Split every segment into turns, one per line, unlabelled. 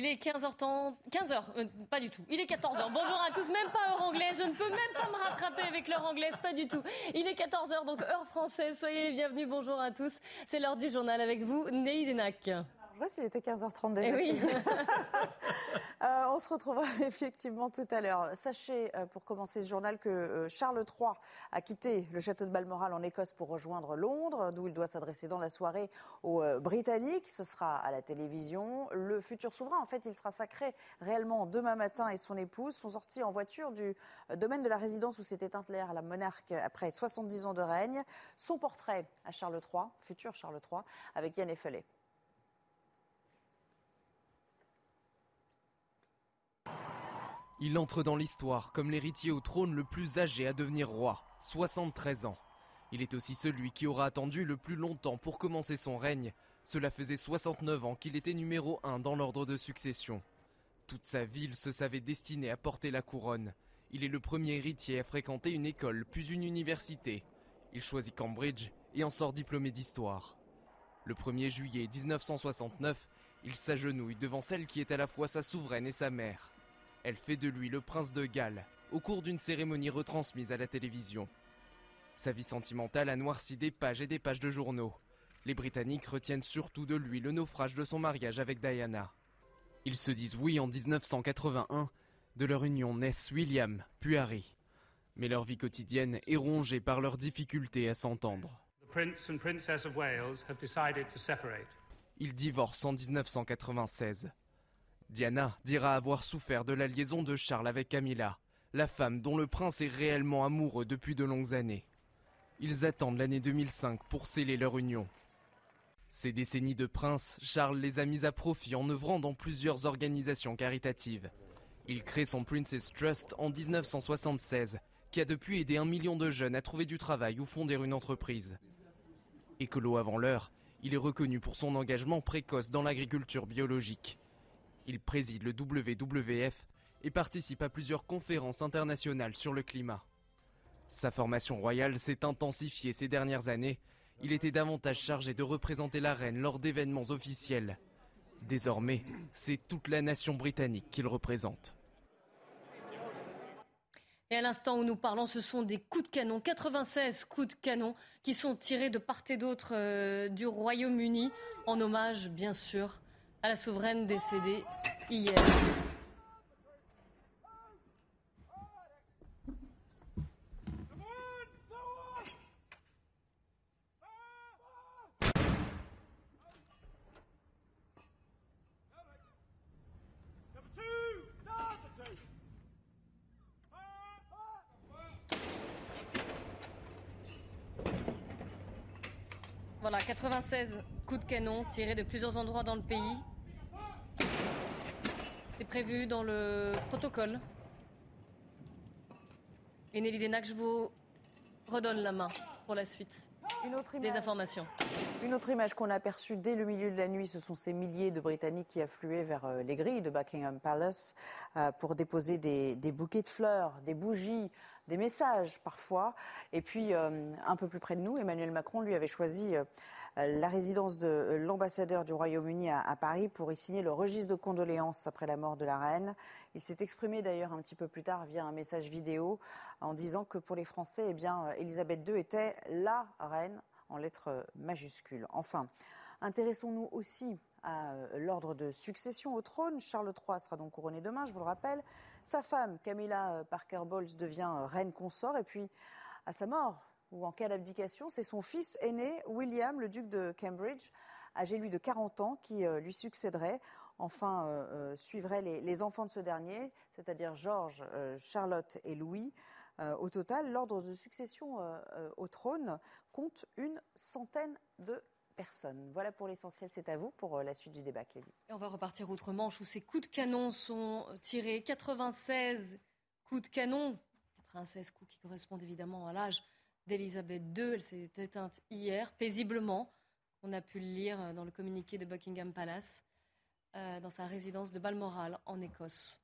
Il est 15h30, 15h, euh, pas du tout. Il est 14h. Bonjour à tous, même pas heure anglaise. Je ne peux même pas me rattraper avec l'heure anglaise, pas du tout. Il est 14h, donc heure française. Soyez les bienvenus. Bonjour à tous. C'est l'heure du journal avec vous, Ney
S'il était 15h30 déjà.
Eh oui.
Euh, on se retrouvera effectivement tout à l'heure. Sachez, euh, pour commencer ce journal, que euh, Charles III a quitté le château de Balmoral en Écosse pour rejoindre Londres, d'où il doit s'adresser dans la soirée aux Britanniques. Ce sera à la télévision. Le futur souverain, en fait, il sera sacré réellement demain matin et son épouse sont sortis en voiture du domaine de la résidence où s'est éteinte l'ère à la monarque après 70 ans de règne. Son portrait à Charles III, futur Charles III, avec Yann Effelet.
Il entre dans l'histoire comme l'héritier au trône le plus âgé à devenir roi, 73 ans. Il est aussi celui qui aura attendu le plus longtemps pour commencer son règne. Cela faisait 69 ans qu'il était numéro 1 dans l'ordre de succession. Toute sa ville se savait destinée à porter la couronne. Il est le premier héritier à fréquenter une école puis une université. Il choisit Cambridge et en sort diplômé d'histoire. Le 1er juillet 1969, il s'agenouille devant celle qui est à la fois sa souveraine et sa mère. Elle fait de lui le prince de Galles au cours d'une cérémonie retransmise à la télévision. Sa vie sentimentale a noirci des pages et des pages de journaux. Les Britanniques retiennent surtout de lui le naufrage de son mariage avec Diana. Ils se disent oui en 1981, de leur union naissent William, puis Harry. Mais leur vie quotidienne est rongée par leurs difficultés à s'entendre. Ils divorcent en 1996. Diana dira avoir souffert de la liaison de Charles avec Camilla, la femme dont le prince est réellement amoureux depuis de longues années. Ils attendent l'année 2005 pour sceller leur union. Ces décennies de prince, Charles les a mis à profit en œuvrant dans plusieurs organisations caritatives. Il crée son Princess Trust en 1976, qui a depuis aidé un million de jeunes à trouver du travail ou fonder une entreprise. Écolo avant l'heure, il est reconnu pour son engagement précoce dans l'agriculture biologique. Il préside le WWF et participe à plusieurs conférences internationales sur le climat. Sa formation royale s'est intensifiée ces dernières années. Il était davantage chargé de représenter la reine lors d'événements officiels. Désormais, c'est toute la nation britannique qu'il représente.
Et à l'instant où nous parlons, ce sont des coups de canon, 96 coups de canon qui sont tirés de part et d'autre euh, du Royaume-Uni, en hommage bien sûr à la souveraine décédée hier. Voilà, 96 coups de canon tirés de plusieurs endroits dans le pays. Prévu dans le protocole. Et Nelly Denac, je vous redonne la main pour la suite.
Une autre
Des informations.
Une autre image qu'on a aperçue dès le milieu de la nuit, ce sont ces milliers de Britanniques qui affluaient vers euh, les grilles de Buckingham Palace euh, pour déposer des, bouquets de fleurs, des bougies, des messages parfois. Et puis, euh, un peu plus près de nous, Emmanuel Macron, lui, avait choisi la résidence de l'ambassadeur du Royaume-Uni à, Paris pour y signer le registre de condoléances après la mort de la reine. Il s'est exprimé d'ailleurs un petit peu plus tard via un message vidéo en disant que pour les Français, eh bien, Elisabeth II était la reine en lettres majuscules. Enfin, intéressons-nous aussi à euh, l'ordre de succession au trône. Charles III sera donc couronné demain, je vous le rappelle. Sa femme, Camilla euh, Parker Bowles, devient euh, reine consort. Et puis, à sa mort, ou en cas d'abdication, c'est son fils aîné, William, le duc de Cambridge, âgé lui de 40 ans, qui euh, lui succéderait. Enfin, euh, euh, suivraient les, enfants de ce dernier, c'est-à-dire George, Charlotte et Louis. au total, l'ordre de succession au trône compte une centaine de Voilà pour l'essentiel, c'est à vous pour euh, la suite du débat, Clélie.
On va repartir outre-Manche où ces coups de canon sont tirés. 96 coups de canon, 96 coups qui correspondent évidemment à l'âge d'Elisabeth II. Elle s'est éteinte hier, paisiblement. On a pu le lire dans le communiqué de Buckingham Palace, euh, dans sa résidence de Balmoral en Écosse.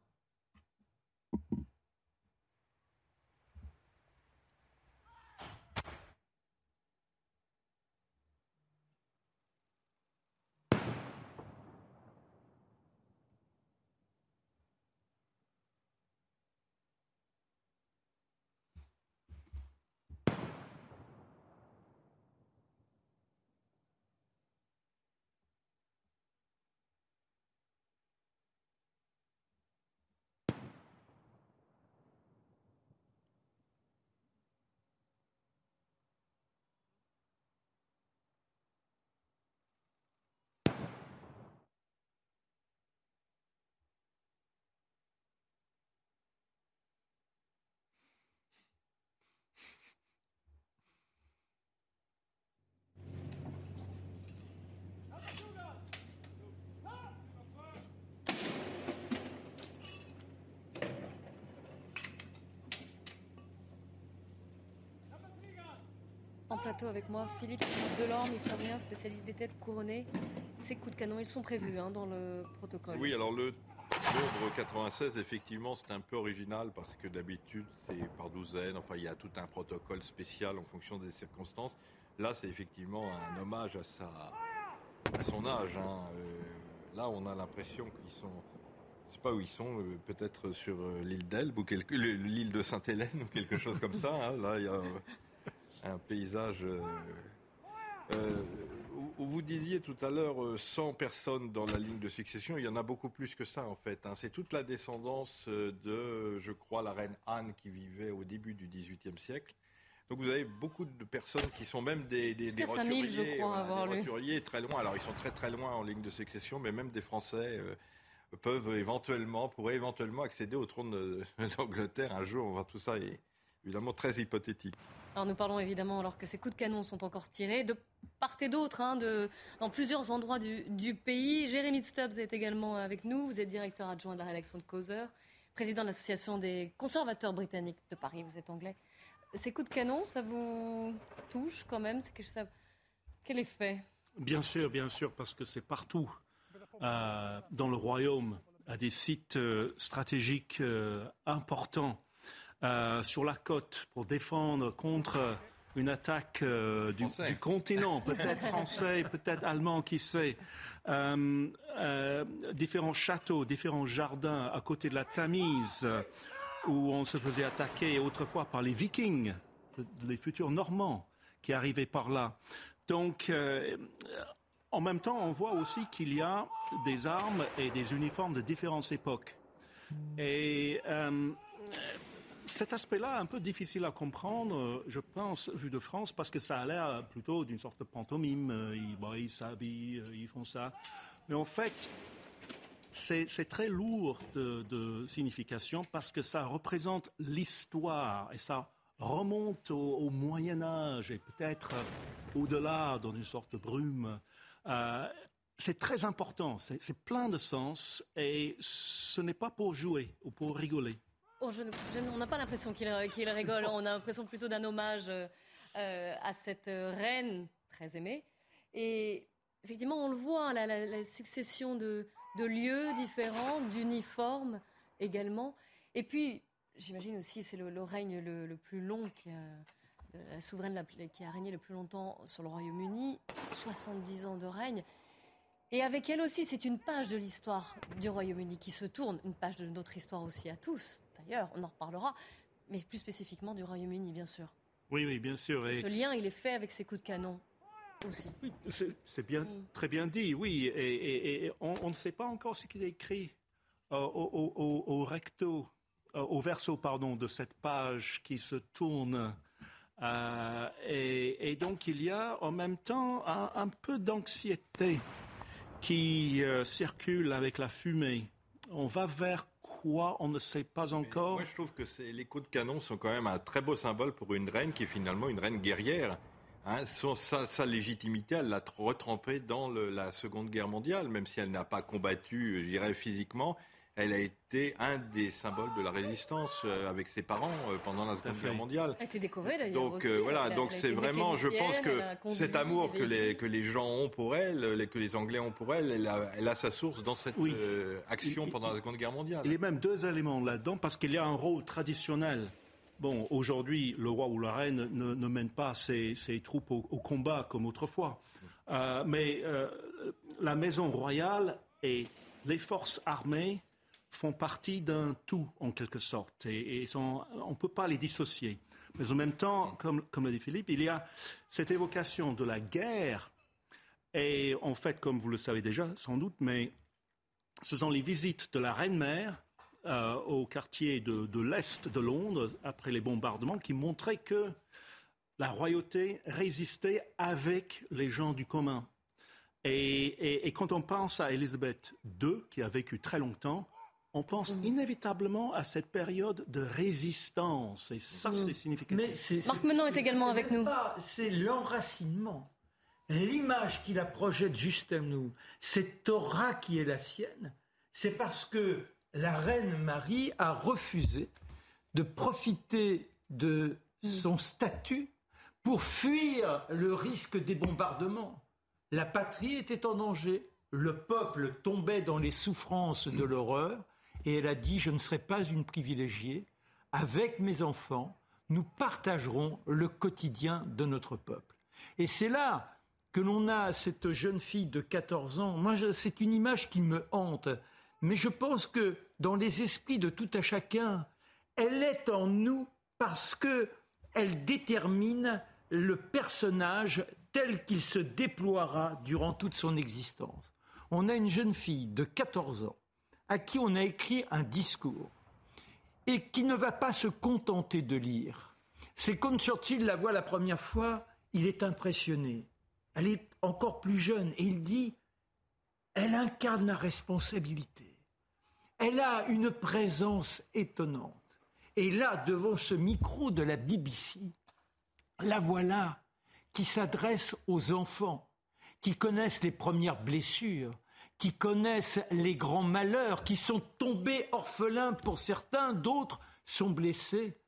Plateau avec moi, Philippe Delorme, historien, spécialiste des têtes couronnées. Ces coups de canon, ils sont prévus hein, dans le protocole.
Oui, alors le nombre 96, effectivement, c'est un peu original parce que d'habitude, c'est par douzaine. Enfin, il y a tout un protocole spécial en fonction des circonstances. Là, c'est effectivement un hommage à, sa, à son âge. Hein. Euh, là, on a l'impression qu'ils sont. Je sais pas où ils sont, euh, peut-être sur euh, l'île d'Elbe ou quelque, l'île de Sainte-Hélène ou quelque chose comme ça. Hein. Là, il y a un paysage. Euh, euh, vous disiez tout à l'heure 100 euh, personnes dans la ligne de succession, il y en a beaucoup plus que ça en fait. Hein. C'est toute la descendance de, je crois, la reine Anne qui vivait au début du XVIIIe siècle. Donc vous avez beaucoup de personnes qui sont même des, des, des roturiers,
je crois,
des roturiers très loin. Alors ils sont très très loin en ligne de succession, mais même des Français peuvent éventuellement, pourraient éventuellement accéder au trône d'Angleterre un jour. On va tout ça est évidemment très hypothétique.
Alors nous parlons évidemment alors que ces coups de canon sont encore tirés de part et d'autre, hein, dans plusieurs endroits du, pays. Jérémy Stubbs est également avec nous. Vous êtes directeur adjoint de la rédaction de Causeur, président de l'association des conservateurs britanniques de Paris. Vous êtes anglais. Ces coups de canon, ça vous touche quand même? C'est ça... Quel effet?
Bien sûr, bien sûr, parce que c'est partout euh, dans le royaume, à des sites euh, stratégiques euh, importants euh, sur la côte pour défendre contre une attaque euh, du, continent, peut-être français, peut-être allemand, qui sait. Euh, différents châteaux, différents jardins à côté de la Tamise, où on se faisait attaquer autrefois par les Vikings, les futurs Normands qui arrivaient par là. Donc, en même temps, on voit aussi qu'il y a des armes et des uniformes de différentes époques. Et cet aspect-là, un peu difficile à comprendre, je pense, vu de France, parce que ça a l'air plutôt d'une sorte de pantomime. Ils s'habillent, ils font ça. Mais en fait, c'est très lourd de, signification parce que ça représente l'histoire et ça remonte au, Moyen Âge et peut-être au-delà dans une sorte de brume. Euh, c'est très important, c'est plein de sens et ce n'est pas pour jouer ou pour rigoler.
Oh, on n'a pas l'impression qu'il rigole, on a l'impression plutôt d'un hommage euh, à cette reine très aimée. Et effectivement, on le voit, la, succession de, lieux différents, d'uniformes également. Et puis, j'imagine aussi, c'est le, règne le, plus long qui a, la souveraine qui a régné le plus longtemps sur le Royaume-Uni, 70 ans de règne. Et avec elle aussi, c'est une page de l'histoire du Royaume-Uni qui se tourne, une page de notre histoire aussi à tous, on en reparlera, mais plus spécifiquement du Royaume-Uni, bien sûr.
Oui, oui, bien sûr.
Et... Ce lien, il est fait avec ces coups de canon aussi.
c'est bien, mm. très bien dit, oui. Et, on, ne sait pas encore ce qu'il est écrit euh, au, recto, euh, au verso, pardon, de cette page qui se tourne. Euh, et, donc, il y a en même temps un peu d'anxiété qui circule avec la fumée. On va vers On ne sait pas encore.
moi, je trouve que les coups de canon sont quand même un très beau symbole pour une reine qui est finalement une reine guerrière. Hein, sa, légitimité, elle l'a retrempée dans la Seconde Guerre mondiale, même si elle n'a pas combattu, je dirais, physiquement. Elle a été un des symboles de la résistance euh, avec ses parents euh, pendant la Seconde Guerre mondiale.
Elle a été décorée d'ailleurs.
Donc euh, voilà, donc c'est vraiment, je pense que cet amour que les, que les gens ont pour elle, que les Anglais ont pour elle, elle a, elle a sa source dans cette action pendant la Seconde Guerre mondiale.
Il y a même deux éléments là-dedans, parce qu'il y a un rôle traditionnel Bon, aujourd'hui, le roi ou la reine ne, mène pas ses, troupes au, combat comme autrefois. Euh, mais euh, la maison royale et les forces armées font partie d'un tout, en quelque sorte. Et, on ne peut pas les dissocier. Mais en même temps, comme, comme l'a dit Philippe, il y a cette évocation de la guerre. Et en fait, comme vous le savez déjà, sans doute, mais ce sont les visites de la reine-mère euh, au quartier de, l'Est de Londres, après les bombardements, qui montraient que la royauté résistait avec les gens du commun. Et, quand on pense à Élisabeth II, qui a vécu très longtemps, on pense mm. inévitablement à cette période de résistance. Et ça, mm. c'est significatif.
Marc Menon est également avec nous.
C'est l'enracinement. L'image qui la projette juste à nous, cette aura qui est la sienne, c'est parce que la reine Marie a refusé de profiter de son statut pour fuir le risque des bombardements. La patrie était en danger, le peuple tombait dans les souffrances de l'horreur, et elle a dit, je ne serai pas une privilégiée, avec mes enfants, nous partagerons le quotidien de notre peuple. Et c'est là que l'on a cette jeune fille de 14 ans. Moi, c'est une image qui me hante mais je pense que dans les esprits de tout à chacun, elle est en nous parce que elle détermine le personnage tel qu'il se déploiera durant toute son existence. On a une jeune fille de 14 ans à qui on a écrit un discours et qui ne va pas se contenter de lire. C'est comme Churchill la voit la première fois, il est impressionné. Elle est encore plus jeune et il dit, elle incarne la responsabilité. Elle a une présence étonnante. Et là, devant ce micro de la BBC, la voilà qui s'adresse aux enfants, qui connaissent les premières blessures, qui connaissent les grands malheurs, qui sont tombés orphelins pour certains, d'autres sont blessés.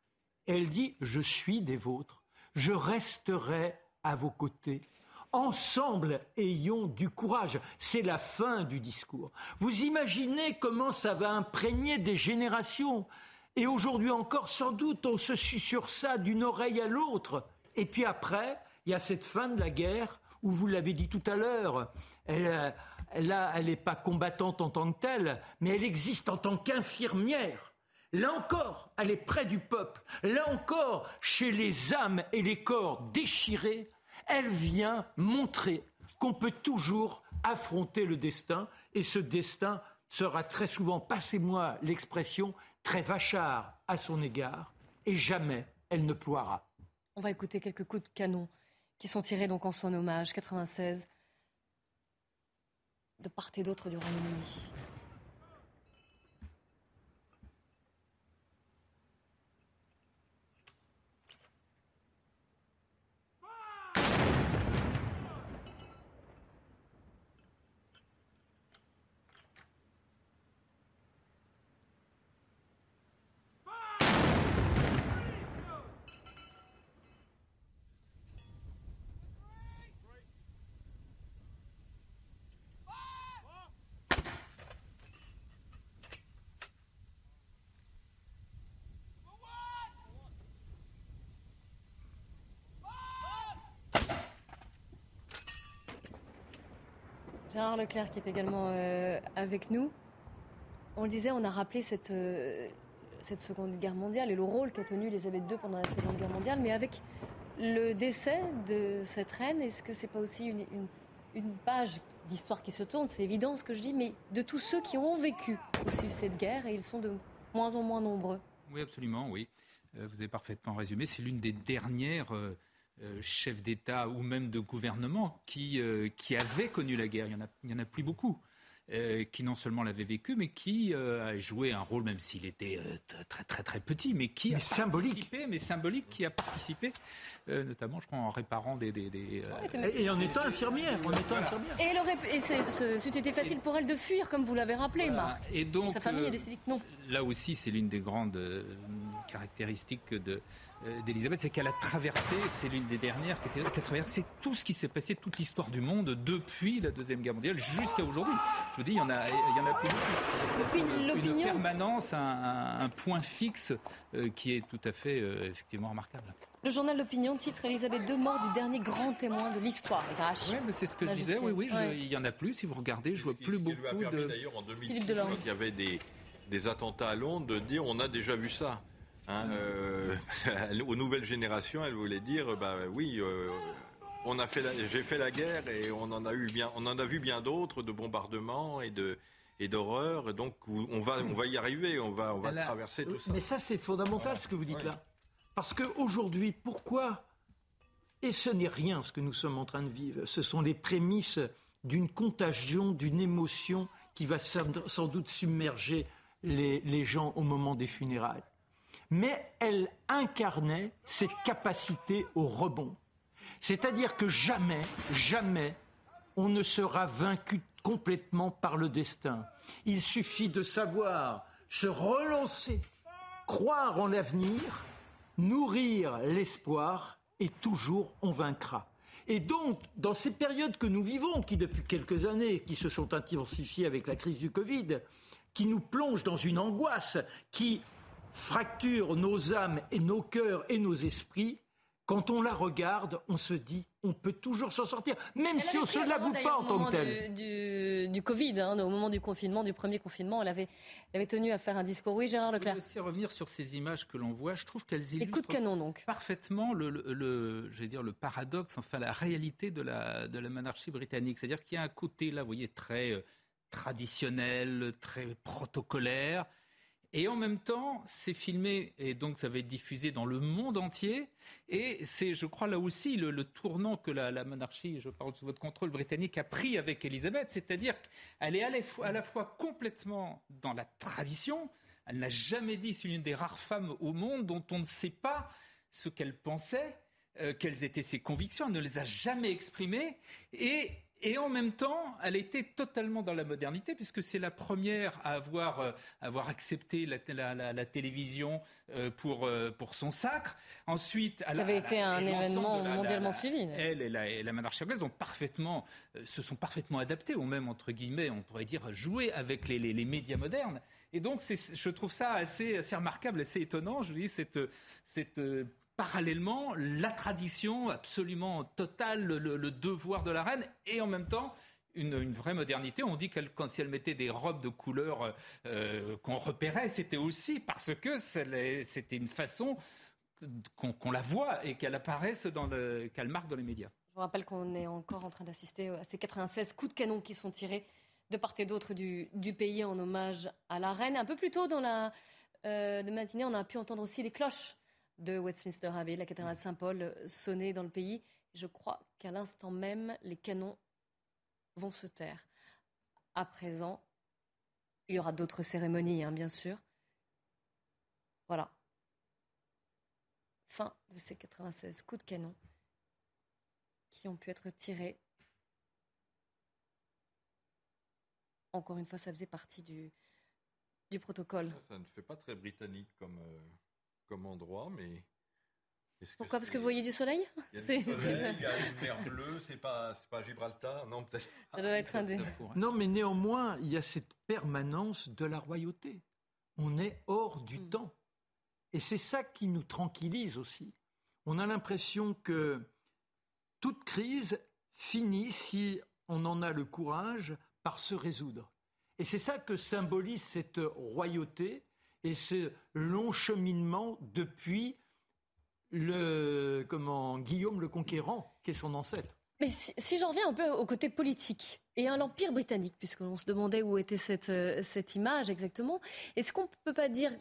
Elle dit, je suis des vôtres, je resterai à vos côtés. Ensemble, ayons du courage. C'est la fin du discours. Vous imaginez comment ça va imprégner des générations. Et aujourd'hui encore, sans doute, on se sur ça d'une oreille à l'autre. Et puis après, il y a cette fin de la guerre où vous l'avez dit tout à l'heure, elle, elle n'est pas combattante en tant que telle, mais elle existe en tant qu'infirmière. Là encore, elle est près du peuple. Là encore, chez les âmes et les corps déchirés, elle vient montrer qu'on peut toujours affronter le destin et ce destin sera très souvent, passez-moi l'expression, très vachard à son égard et jamais elle ne ploiera.
On va écouter quelques coups de canon qui sont tirés donc en son hommage, 96, de part et d'autre du Royaume-Uni. Gérard Leclerc qui est également euh, avec nous. On le disait, on a rappelé cette, euh, cette Seconde Guerre mondiale et le rôle qu'a tenu Elisabeth II pendant la Seconde Guerre mondiale, mais avec le décès de cette reine, est-ce que c'est pas aussi une, une, page d'histoire qui se tourne? C'est évident ce que je dis, mais de tous ceux qui ont vécu aussi cette guerre, et ils sont de moins en moins nombreux.
Oui, absolument, oui. Euh, vous avez parfaitement résumé. C'est l'une des dernières euh, chefs d'État ou même de gouvernement qui, euh, qui avaient connu la guerre. Il n'y en, a, en a plus beaucoup. euh, qui non seulement l'avait vécu, mais qui euh, a joué un rôle, même s'il était euh, très très très petit, mais qui a
symbolique.
participé, mais symbolique, qui a participé, notamment, je crois, en réparant des, des, des,
et, en étant infirmière, en étant infirmière.
Et, elle aurait, et c'était été facile pour elle de fuir, comme vous l'avez rappelé, Marc.
Et donc,
sa famille a décidé que non.
Là aussi, c'est l'une des grandes caractéristiques de euh, d'Elisabeth, c'est qu'elle a traversé, c'est l'une des dernières qui, a traversé tout ce qui s'est passé, toute l'histoire du monde depuis la Deuxième Guerre mondiale jusqu'à aujourd'hui. Je vous dis, il y en a, il y en a plus beaucoup. Une, permanence, un, point fixe euh, qui est tout à fait, euh, effectivement, remarquable.
Le journal L'Opinion titre Elisabeth II mort du dernier grand témoin de l'histoire.
Oui, mais c'est ce que je disais. Oui, oui, il y en a plus. Si vous regardez, je vois plus beaucoup de.
D'ailleurs, en 2006, il y avait des, des attentats à Londres, de dire on a déjà vu ça. Hein, euh, aux nouvelles générations, elle voulait dire, bah oui, euh, on a fait, j'ai fait la guerre et on en a eu bien, on en a vu bien d'autres de bombardements et de et d'horreurs. Donc on va, on va y arriver, on va, on va traverser tout ça.
Mais ça, c'est fondamental ce que vous dites là, parce qu'aujourd'hui, pourquoi Et ce n'est rien ce que nous sommes en train de vivre. Ce sont les prémices d'une contagion, d'une émotion qui va sans doute submerger les, les gens au moment des funérailles mais elle incarnait cette capacité au rebond. C'est-à-dire que jamais, jamais, on ne sera vaincu complètement par le destin. Il suffit de savoir se relancer, croire en l'avenir, nourrir l'espoir, et toujours on vaincra. Et donc, dans ces périodes que nous vivons, qui depuis quelques années, qui se sont intensifiées avec la crise du Covid, qui nous plongent dans une angoisse, qui fracture nos âmes et nos cœurs et nos esprits, quand on la regarde, on se dit, on peut toujours s'en sortir, même si on ne se l'avoue pas en tant que tel.
Du, du, Covid, hein, au moment du confinement, du premier confinement, elle avait, elle avait tenu à faire un discours. Oui, Gérard Leclerc.
Je aussi revenir sur ces images que l'on voit. Je trouve qu'elles illustrent
coups de canon, donc.
parfaitement le, le, dire, le paradoxe, enfin la réalité de la, de la monarchie britannique. C'est-à-dire qu'il y a un côté, là, vous voyez, très euh, traditionnel, très protocolaire et en même temps, c'est filmé et donc ça va être diffusé dans le monde entier. Et c'est, je crois, là aussi le, tournant que la, monarchie, je parle sous votre contrôle britannique, a pris avec Elisabeth. C'est-à-dire qu'elle est à la, fois, à la fois complètement dans la tradition. Elle n'a jamais dit, c'est l'une des rares femmes au monde dont on ne sait pas ce qu'elle pensait, euh, quelles étaient ses convictions. Elle ne les a jamais exprimées. Et et en même temps, elle était totalement dans la modernité, puisque c'est la première à avoir, euh, avoir accepté la, la, la, télévision euh, pour, euh, pour son sacre.
Ensuite, elle, avait été un événement mondialement suivi.
Elle et la, et la monarchie anglaise ont parfaitement, se sont parfaitement adaptés, ou même, entre guillemets, on pourrait dire, jouer avec les, les, les médias modernes. Et donc, je trouve ça assez, assez remarquable, assez étonnant. Je dis, cette, cette parallèlement la tradition absolument totale, le, devoir de la reine, et en même temps une, vraie modernité. On dit qu'elle, quand si elle mettait des robes de couleur euh, qu'on repérait, c'était aussi parce que c'était une façon qu'on la voit et qu'elle apparaisse dans le, qu'elle marque dans les médias.
Je vous rappelle qu'on est encore en train d'assister à ces 96 coups de canon qui sont tirés de part et d'autre du, pays en hommage à la reine. Un peu plus tôt dans la euh, matinée, on a pu entendre aussi les cloches de Westminster Abbey, la cathédrale Saint-Paul, euh, sonnait dans le pays. Je crois qu'à l'instant même, les canons vont se taire. À présent, il y aura d'autres cérémonies, hein, bien sûr. Voilà. Fin de ces 96 coups de canon qui ont pu être tirés. Encore une fois, ça faisait partie du, du protocole.
Ça, ne fait pas très britannique comme, euh, comme endroit, mais.
Pourquoi? Parce que vous voyez du soleil?
Il y a, il y a une mer bleue, c'est pas, pas Gibraltar? Non, peut-être.
Ça doit être un des...
Non, mais néanmoins, il y a cette permanence de la royauté. On est hors du hmm. temps. Et c'est ça qui nous tranquillise aussi. On a l'impression que toute crise finit, si on en a le courage, par se résoudre. Et c'est ça que symbolise cette royauté et ce long cheminement depuis le, comment, Guillaume le Conquérant, qui est son ancêtre.
Mais si, j'en reviens un peu au côté politique et à l'Empire britannique, puisqu'on se demandait où était cette, euh, cette image exactement, est-ce qu'on ne peut pas dire,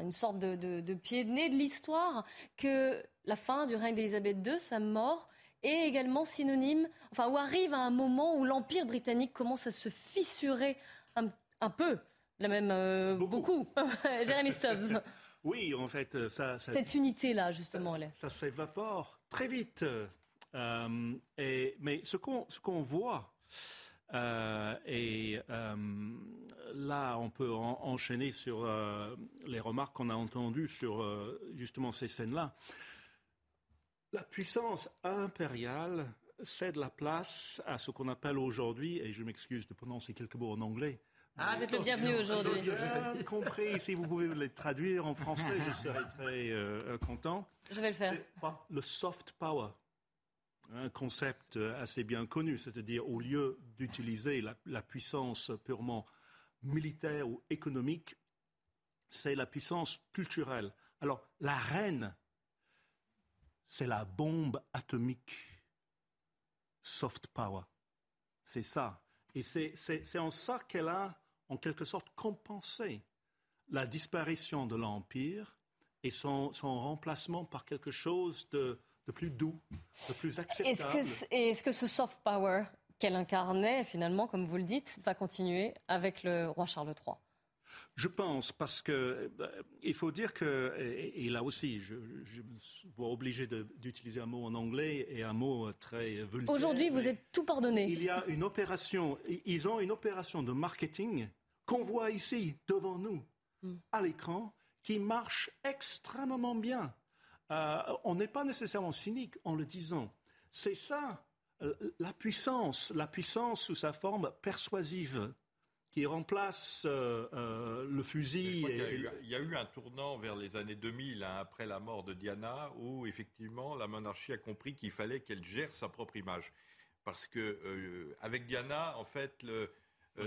une sorte de, de pied de nez de l'histoire, que la fin du règne d'Élisabeth II, sa mort, est également synonyme, enfin, où arrive à un moment où l'Empire britannique commence à se fissurer un, peu, la même euh, beaucoup. Jérémy Stubbs.
Oui, en fait, ça.
Cette unité-là, justement,
ça, ça s'évapore très vite. Euh, et, mais ce qu'on voit, euh, et euh, là, on peut enchaîner sur les remarques qu'on a entendues sur justement ces scènes-là. La puissance impériale cède la place à ce qu'on appelle aujourd'hui, et je m'excuse de prononcer quelques mots en anglais,
ah, vous êtes le bienvenu aujourd'hui.
J'ai compris. Si vous pouvez les traduire en français, je serais très content.
Je vais le faire.
Le soft power un concept assez bien connu, c'est-à-dire au lieu d'utiliser la, puissance purement militaire ou économique, c'est la puissance culturelle. Alors la reine, c'est la bombe atomique, soft power. C'est ça. Et c'est en ça qu'elle a, en quelque sorte, compensé la disparition de l'Empire et son remplacement par quelque chose de, de plus doux, de plus acceptable.
Est-ce que, ce soft power qu'elle incarnait, finalement, comme vous le dites, va continuer avec le roi Charles III
je pense, parce que euh, il faut dire que, et, là aussi, je, je me vois obligé d'utiliser un mot en anglais et un mot très vulgaire.
Aujourd'hui, vous êtes tout pardonné.
Il y a une opération, ils ont une opération de marketing qu'on voit ici, devant nous, hmm. à l'écran, qui marche extrêmement bien. Euh, on n'est pas nécessairement cynique en le disant. C'est ça, euh, la puissance, la puissance sous sa forme persuasive qui remplace euh, le fusil.
Il, y a eu, un tournant vers les années 2000, hein, après la mort de Diana, où effectivement la monarchie a compris qu'il fallait qu'elle gère sa propre image. Parce que avec Diana, en fait,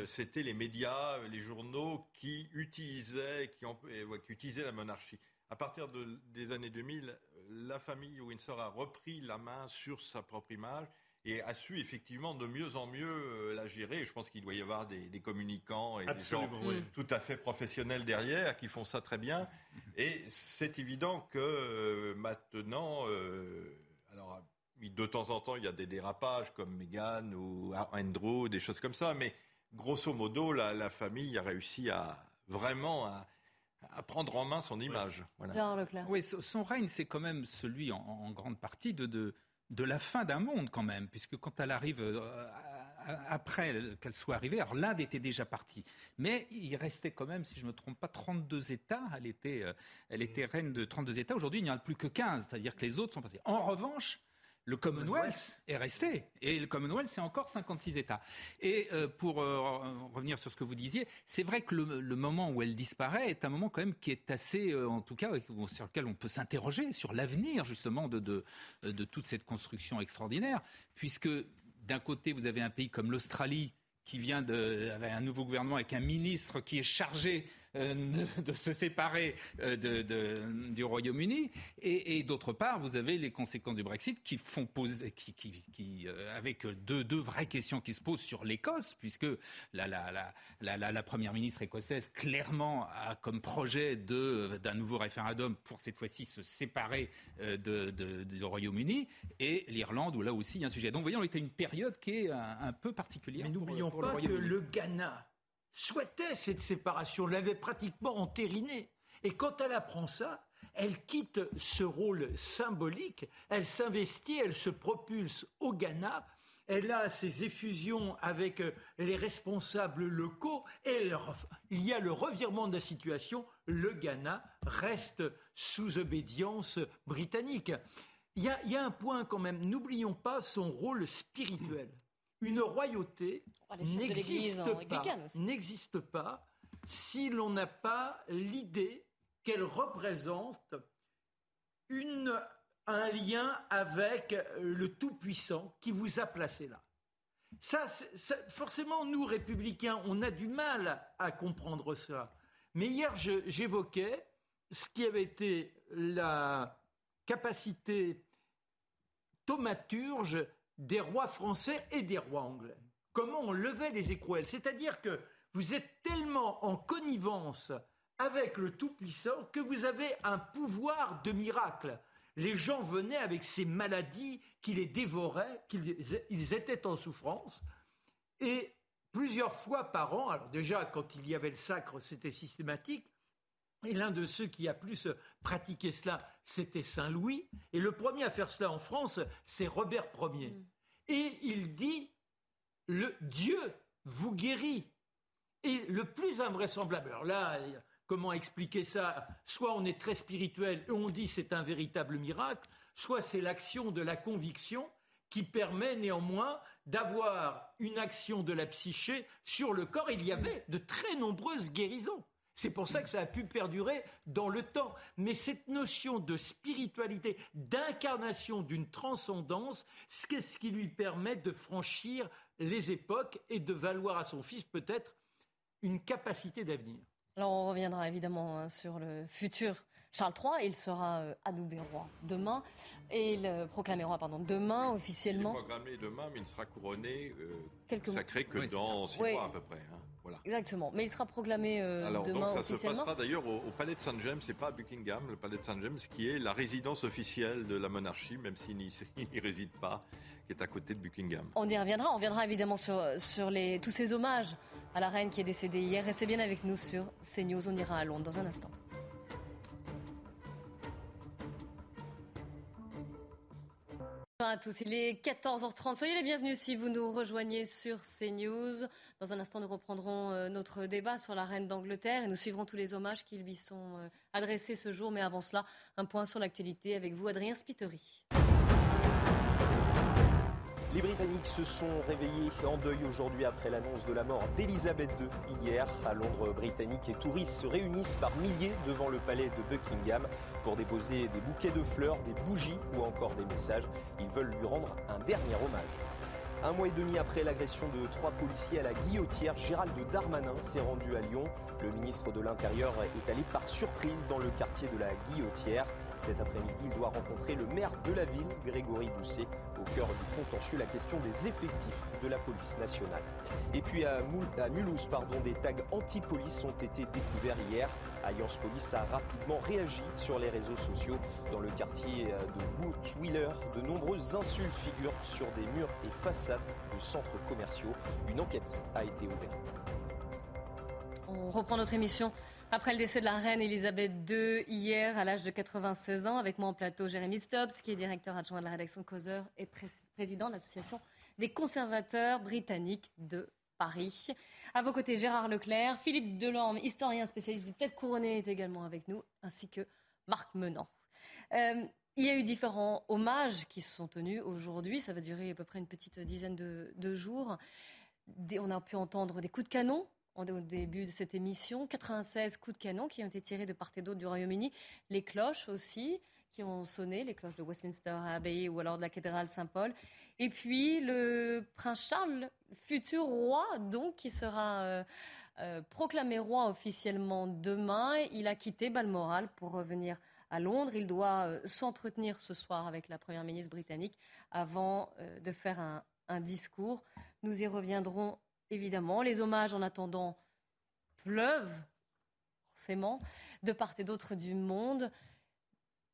c'était les médias, les journaux qui utilisaient, qui, qui utilisaient la monarchie à partir des années 2000, la famille Windsor a repris la main sur sa propre image et a su effectivement de mieux en mieux euh, la gérer. Je pense qu'il doit y avoir des, communicants et des gens tout à fait professionnels derrière qui font ça très bien. Et c'est évident que euh, maintenant, euh, alors de temps en temps, il y a des dérapages comme Meghan ou Andrew, des choses comme ça, mais grosso modo, la, famille a réussi à vraiment à à prendre en main son image.
Oui, son règne, c'est quand même celui, en, grande partie, de, de, la fin d'un monde, quand même, puisque quand elle arrive, euh, après qu'elle soit arrivée, alors l'Inde était déjà partie, mais il restait quand même, si je ne me trompe pas, 32 États. Elle était, euh, elle était reine de 32 États. Aujourd'hui, il n'y en a plus que 15, c'est-à-dire que les autres sont partis. En revanche, le Commonwealth est resté. Et le Commonwealth, c'est encore 56 États. Et euh, pour euh, revenir sur ce que vous disiez, c'est vrai que le, moment où elle disparaît est un moment quand même qui est assez, euh, en tout cas, sur lequel on peut s'interroger sur l'avenir justement de, de, de toute cette construction extraordinaire. Puisque d'un côté, vous avez un pays comme l'Australie qui vient de, avec un nouveau gouvernement avec un ministre qui est chargé euh, de, se séparer euh, de, du Royaume-Uni. Et, d'autre part, vous avez les conséquences du Brexit qui font poser, qui, qui, euh, avec deux, deux, vraies questions qui se posent sur l'Écosse, puisque la, la, la, la, première ministre écossaise clairement a comme projet d'un nouveau référendum pour cette fois-ci se séparer du Royaume-Uni, et l'Irlande où là aussi il y a un sujet. Donc vous voyez, on était une période qui est un, peu particulière.
Mais n'oublions pas que le Ghana souhaitait cette séparation, l'avait pratiquement entérinée. Et quand elle apprend ça, elle quitte ce rôle symbolique, elle s'investit, elle se propulse au Ghana, elle a ses effusions avec euh, les responsables locaux et il y a le revirement de la situation, le Ghana reste sous obédience britannique. Il y, a, il y a un point quand même, n'oublions pas son rôle spirituel une royauté n'existe pas, si l'on n'a pas l'idée qu'elle représente un lien avec le Tout-Puissant qui vous a placé là. Ça, forcément, nous, républicains, on a du mal à comprendre ça. Mais hier, j'évoquais ce qui avait été la capacité thaumaturge des rois français et des rois anglais. Comment on levait les écrouelles C'est-à-dire que vous êtes tellement en connivence avec le Tout-Puissant que vous avez un pouvoir de miracle. les gens venaient avec ces maladies qui les dévoraient, qu'ils étaient en souffrance. Et plusieurs fois par an, alors déjà quand il y avait le sacre, c'était systématique, et l'un de ceux qui a plus pratiqué cela, c'était Saint Louis. Et le premier à faire cela en France, c'est Robert Ier. Mm. Et il dit, le Dieu vous guérit. Et le plus invraisemblable, alors là, comment expliquer ça? Soit on est très spirituel et on dit c'est un véritable miracle, soit c'est l'action de la conviction qui permet néanmoins d'avoir une action de la psyché sur le corps. Il y avait de très nombreuses guérisons. C'est pour ça que ça a pu perdurer dans le temps. Mais cette notion de spiritualité, d'incarnation d'une transcendance, c'est ce qui lui permet de franchir les époques et de valoir à son fils peut-être une capacité d'avenir?
Alors on reviendra évidemment hein, sur le futur Charles III. Il sera euh, adoubé roi demain et il euh, proclamé roi pardon demain officiellement.
Il est proclamé demain, mais il sera couronné euh, sacré que dans six mois à peu près. Hein.
Exactement. Mais il sera proclamé euh, Alors, demain
donc
ça
se passera d'ailleurs au, palais de Saint James, c'est pas à Buckingham, le palais de Saint James, qui est la résidence officielle de la monarchie, même s'il n'y réside pas, qui est à côté de Buckingham.
On y reviendra. On reviendra évidemment sur, sur les, tous ces hommages à la reine qui est décédée hier. Restez bien avec nous sur CNews. On ira à Londres dans un instant. À tous, il est 14h30. Soyez les bienvenus si vous nous rejoignez sur CNews. Dans un instant, nous reprendrons euh, notre débat sur la reine d'Angleterre et nous suivrons tous les hommages qui lui sont euh, adressés ce jour. Mais avant cela, un point sur l'actualité avec vous, Adrien Spiteri.
Les Britanniques se sont réveillés en deuil aujourd'hui après l'annonce de la mort d'Elisabeth II hier. À Londres, Britanniques et touristes se réunissent par milliers devant le palais de Buckingham pour déposer des bouquets de fleurs, des bougies ou encore des messages. Ils veulent lui rendre un dernier hommage. Un mois et demi après l'agression de trois policiers à la guillotière, Gérald Darmanin s'est rendu à Lyon. Le ministre de l'Intérieur est allé par surprise dans le quartier de la guillotière. Cet après-midi, il doit rencontrer le maire de la ville, Grégory Doucet. Au cœur du contentieux, la question des effectifs de la police nationale. Et puis à, Mulhouse, pardon, des tags anti-police ont été découverts hier. Alliance Police a rapidement réagi sur les réseaux sociaux. Dans le quartier de Bootwheeler, de nombreuses insultes figurent sur des murs et façades de centres commerciaux. Une enquête a été ouverte.
On reprend notre émission après le décès de la reine Elisabeth II hier à l'âge de 96 ans, avec moi en plateau Jérémy Stubbs, qui est directeur adjoint de la rédaction Causeur et président de l'association des conservateurs britanniques de Paris. À vos côtés, Gérard Leclerc, Philippe Delorme, historien spécialiste des têtes couronnées, est également avec nous, ainsi que Marc Menant. Euh, il y a eu différents hommages qui se sont tenus aujourd'hui. Ça va durer à peu près une petite dizaine de, de jours. On a pu entendre des coups de canon au début de cette émission. 96 coups de canon qui ont été tirés de part et d'autre du Royaume-Uni. Les cloches aussi qui ont sonné, les cloches de Westminster Abbey ou alors de la cathédrale Saint-Paul. Et puis le prince Charles, futur roi, donc, qui sera euh, euh, proclamé roi officiellement demain. Il a quitté Balmoral pour revenir à Londres. Il doit euh, s'entretenir ce soir avec la première ministre britannique avant de faire un, un discours. Nous y reviendrons évidemment. Les hommages, en attendant, pleuvent, forcément, de part et d'autre du monde.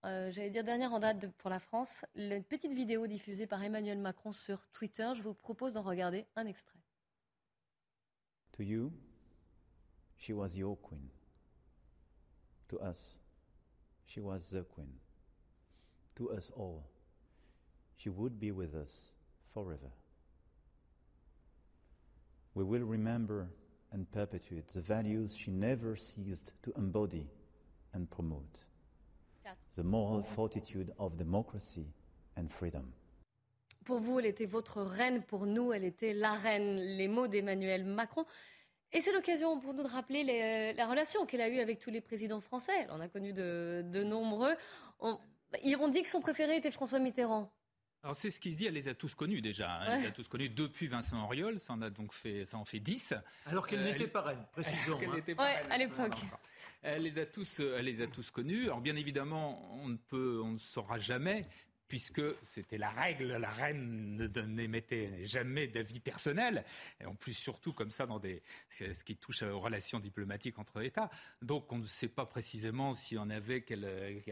Euh, j'allais dire dernière en date pour la France, la petite vidéo diffusée par Emmanuel Macron sur Twitter. Je vous propose d'en regarder un extrait.
To you, she was your queen. To us, she was the queen. To us all, she would be with us forever. We will remember and perpetuate the values she never ceased to embody and promote the moral fortitude of democracy and freedom.
Pour vous, elle était votre reine, pour nous, elle était la reine. Les mots d'Emmanuel Macron. Et c'est l'occasion pour nous de rappeler les, la relation qu'elle a eue avec tous les présidents français. Elle en a connu de, de nombreux. On, ont dit que son préféré était François Mitterrand.
Alors c'est ce qui se dit, elle les a tous connus déjà. Hein. Elle les a tous connus depuis Vincent Auriol, ça en, a donc fait, ça en fait 10.
Alors qu'elle euh, n'était pas reine, précisément.
Hein. à l'époque.
Elle les a tous, elle les a tous connus. Alors bien évidemment, on ne peut, on ne saura jamais puisque c'était la règle, la reine n'émettait jamais d'avis personnel, et en plus surtout comme ça dans ce qui touche aux relations diplomatiques entre États. Donc on ne sait pas précisément s'il y en avait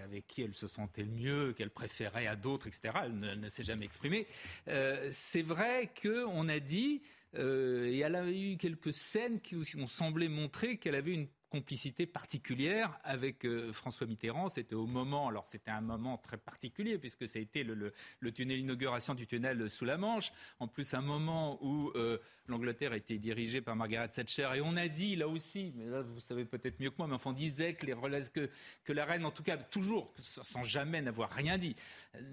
avec qui elle se sentait mieux, qu'elle préférait à d'autres, etc. Elle ne, s'est jamais exprimée. Euh, c'est vrai qu'on a dit, euh, et elle a eu quelques scènes qui ont semblé montrer qu'elle avait une complicité particulière avec euh, François Mitterrand. C'était au moment, alors c'était un moment très particulier puisque ça a été le, tunnel, l'inauguration du tunnel sous la Manche. En plus, un moment où euh, l'Angleterre était dirigée par Margaret Thatcher et on a dit là aussi, mais là vous savez peut-être mieux que moi, mais enfin on disait que, les, que, que la reine, en tout cas toujours, sans jamais n'avoir rien dit,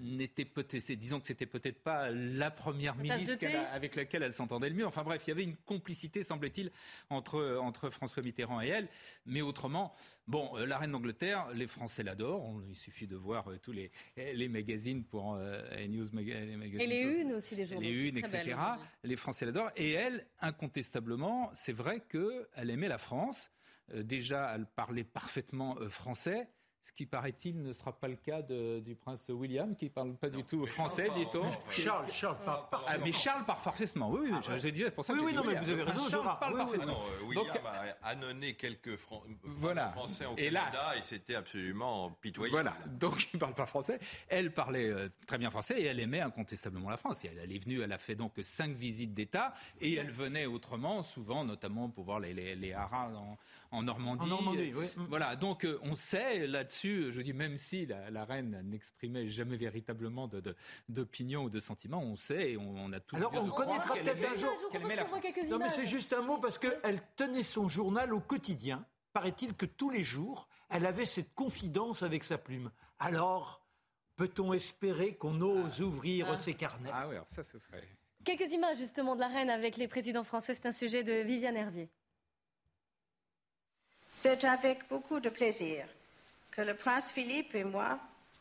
n'était peut-être, disons que c'était peut-être pas la première ministre avec laquelle elle s'entendait le mieux. Enfin bref, il y avait une complicité, semble-t-il, entre, entre François Mitterrand et elle. Mais autrement, bon, euh, la reine d'Angleterre, les Français l'adorent. Il suffit de voir euh, tous les, les magazines pour euh, les news magazines.
Et les unes aussi des journaux.
Les unes, etc. Les Français l'adorent. Et elle, incontestablement, c'est vrai qu'elle aimait la France. déjà, elle parlait parfaitement français. Ce qui, paraît-il, ne sera pas le cas du prince William, qui ne parle pas du tout français, dit-on.
Charles, Charles parle parfaitement.
Ah, mais Charles parle parfaitement, oui, oui, ah, j'ai dit, pour ça
oui, oui, non, mais vous avez raison,
Charles parle parfaitement.
Ah William a annonné quelques voilà. Français au Canada et c'était absolument pitoyable.
Voilà, donc il ne parle pas français. Elle parlait euh, très bien français et elle aimait incontestablement la France. elle, elle, est venue, elle a fait donc cinq visites d'État et elle venait autrement, souvent, notamment pour voir les, les, les haras en, en Normandie.
En Normandie, oui.
Voilà, donc euh, on sait là-dessus, je dis même si la, reine n'exprimait jamais véritablement d'opinion ou de sentiment, on sait et on, a tout.
Alors on connaîtra peut-être un jour
qu'elle met la France. Non
mais c'est juste un mot parce qu'elle tenait son journal au quotidien. Paraît-il que tous les jours, elle avait cette confidence avec sa plume. Alors, peut-on espérer qu'on ose ouvrir ah. ses carnets?
Ah oui, ça, ce serait.
Quelques images justement de la reine avec les présidents français, c'est un sujet de Viviane Hervier.
C'est avec beaucoup de plaisir que le prince Philippe et moi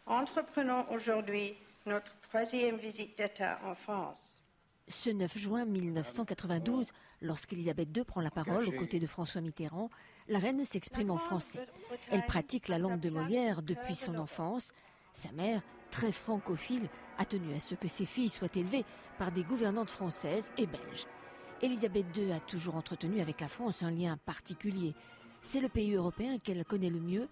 entreprenons aujourd'hui notre troisième visite d'État en France.
Ce 9 juin 1992, lorsqu'Élisabeth II prend la parole aux côtés de François Mitterrand, la reine s'exprime en français. Elle pratique la langue de Molière depuis son enfance. Sa mère, très francophile, a tenu à ce que ses filles soient élevées par des gouvernantes françaises et belges. Élisabeth II a toujours entretenu avec la France un lien particulier. C'est le pays européen qu'elle connaît le mieux.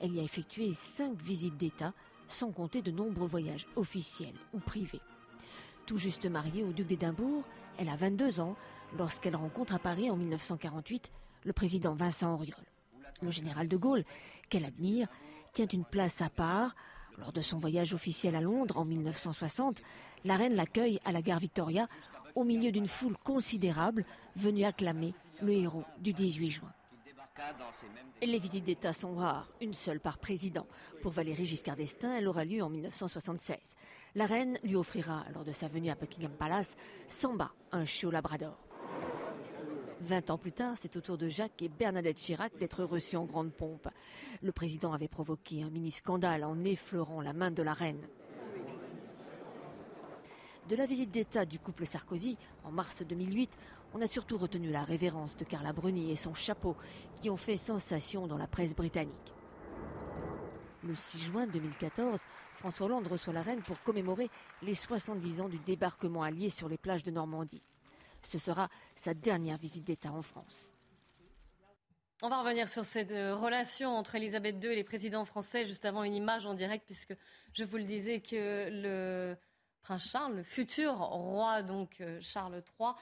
Elle y a effectué cinq visites d'État, sans compter de nombreux voyages officiels ou privés. Tout juste mariée au duc d'Édimbourg, elle a 22 ans lorsqu'elle rencontre à Paris en 1948 le président Vincent Auriol. Le général de Gaulle, qu'elle admire, tient une place à part. Lors de son voyage officiel à Londres en 1960, la reine l'accueille à la gare Victoria au milieu d'une foule considérable venue acclamer le héros du 18 juin. Les visites d'État sont rares, une seule par président. Pour Valérie Giscard d'Estaing, elle aura lieu en 1976. La reine lui offrira, lors de sa venue à Buckingham Palace, Samba, un chiot labrador. Vingt ans plus tard, c'est au tour de Jacques et Bernadette Chirac d'être reçus en grande pompe. Le président avait provoqué un mini-scandale en effleurant la main de la reine. De la visite d'État du couple Sarkozy en mars 2008, on a surtout retenu la révérence de Carla Bruni et son chapeau qui ont fait sensation dans la presse britannique. Le 6 juin 2014, François Hollande reçoit la reine pour commémorer les 70 ans du débarquement allié sur les plages de Normandie. Ce sera sa dernière visite d'État en France.
On va revenir sur cette euh, relation entre Elisabeth II et les présidents français juste avant une image en direct puisque je vous le disais que le prince Charles, le futur roi donc euh, Charles III,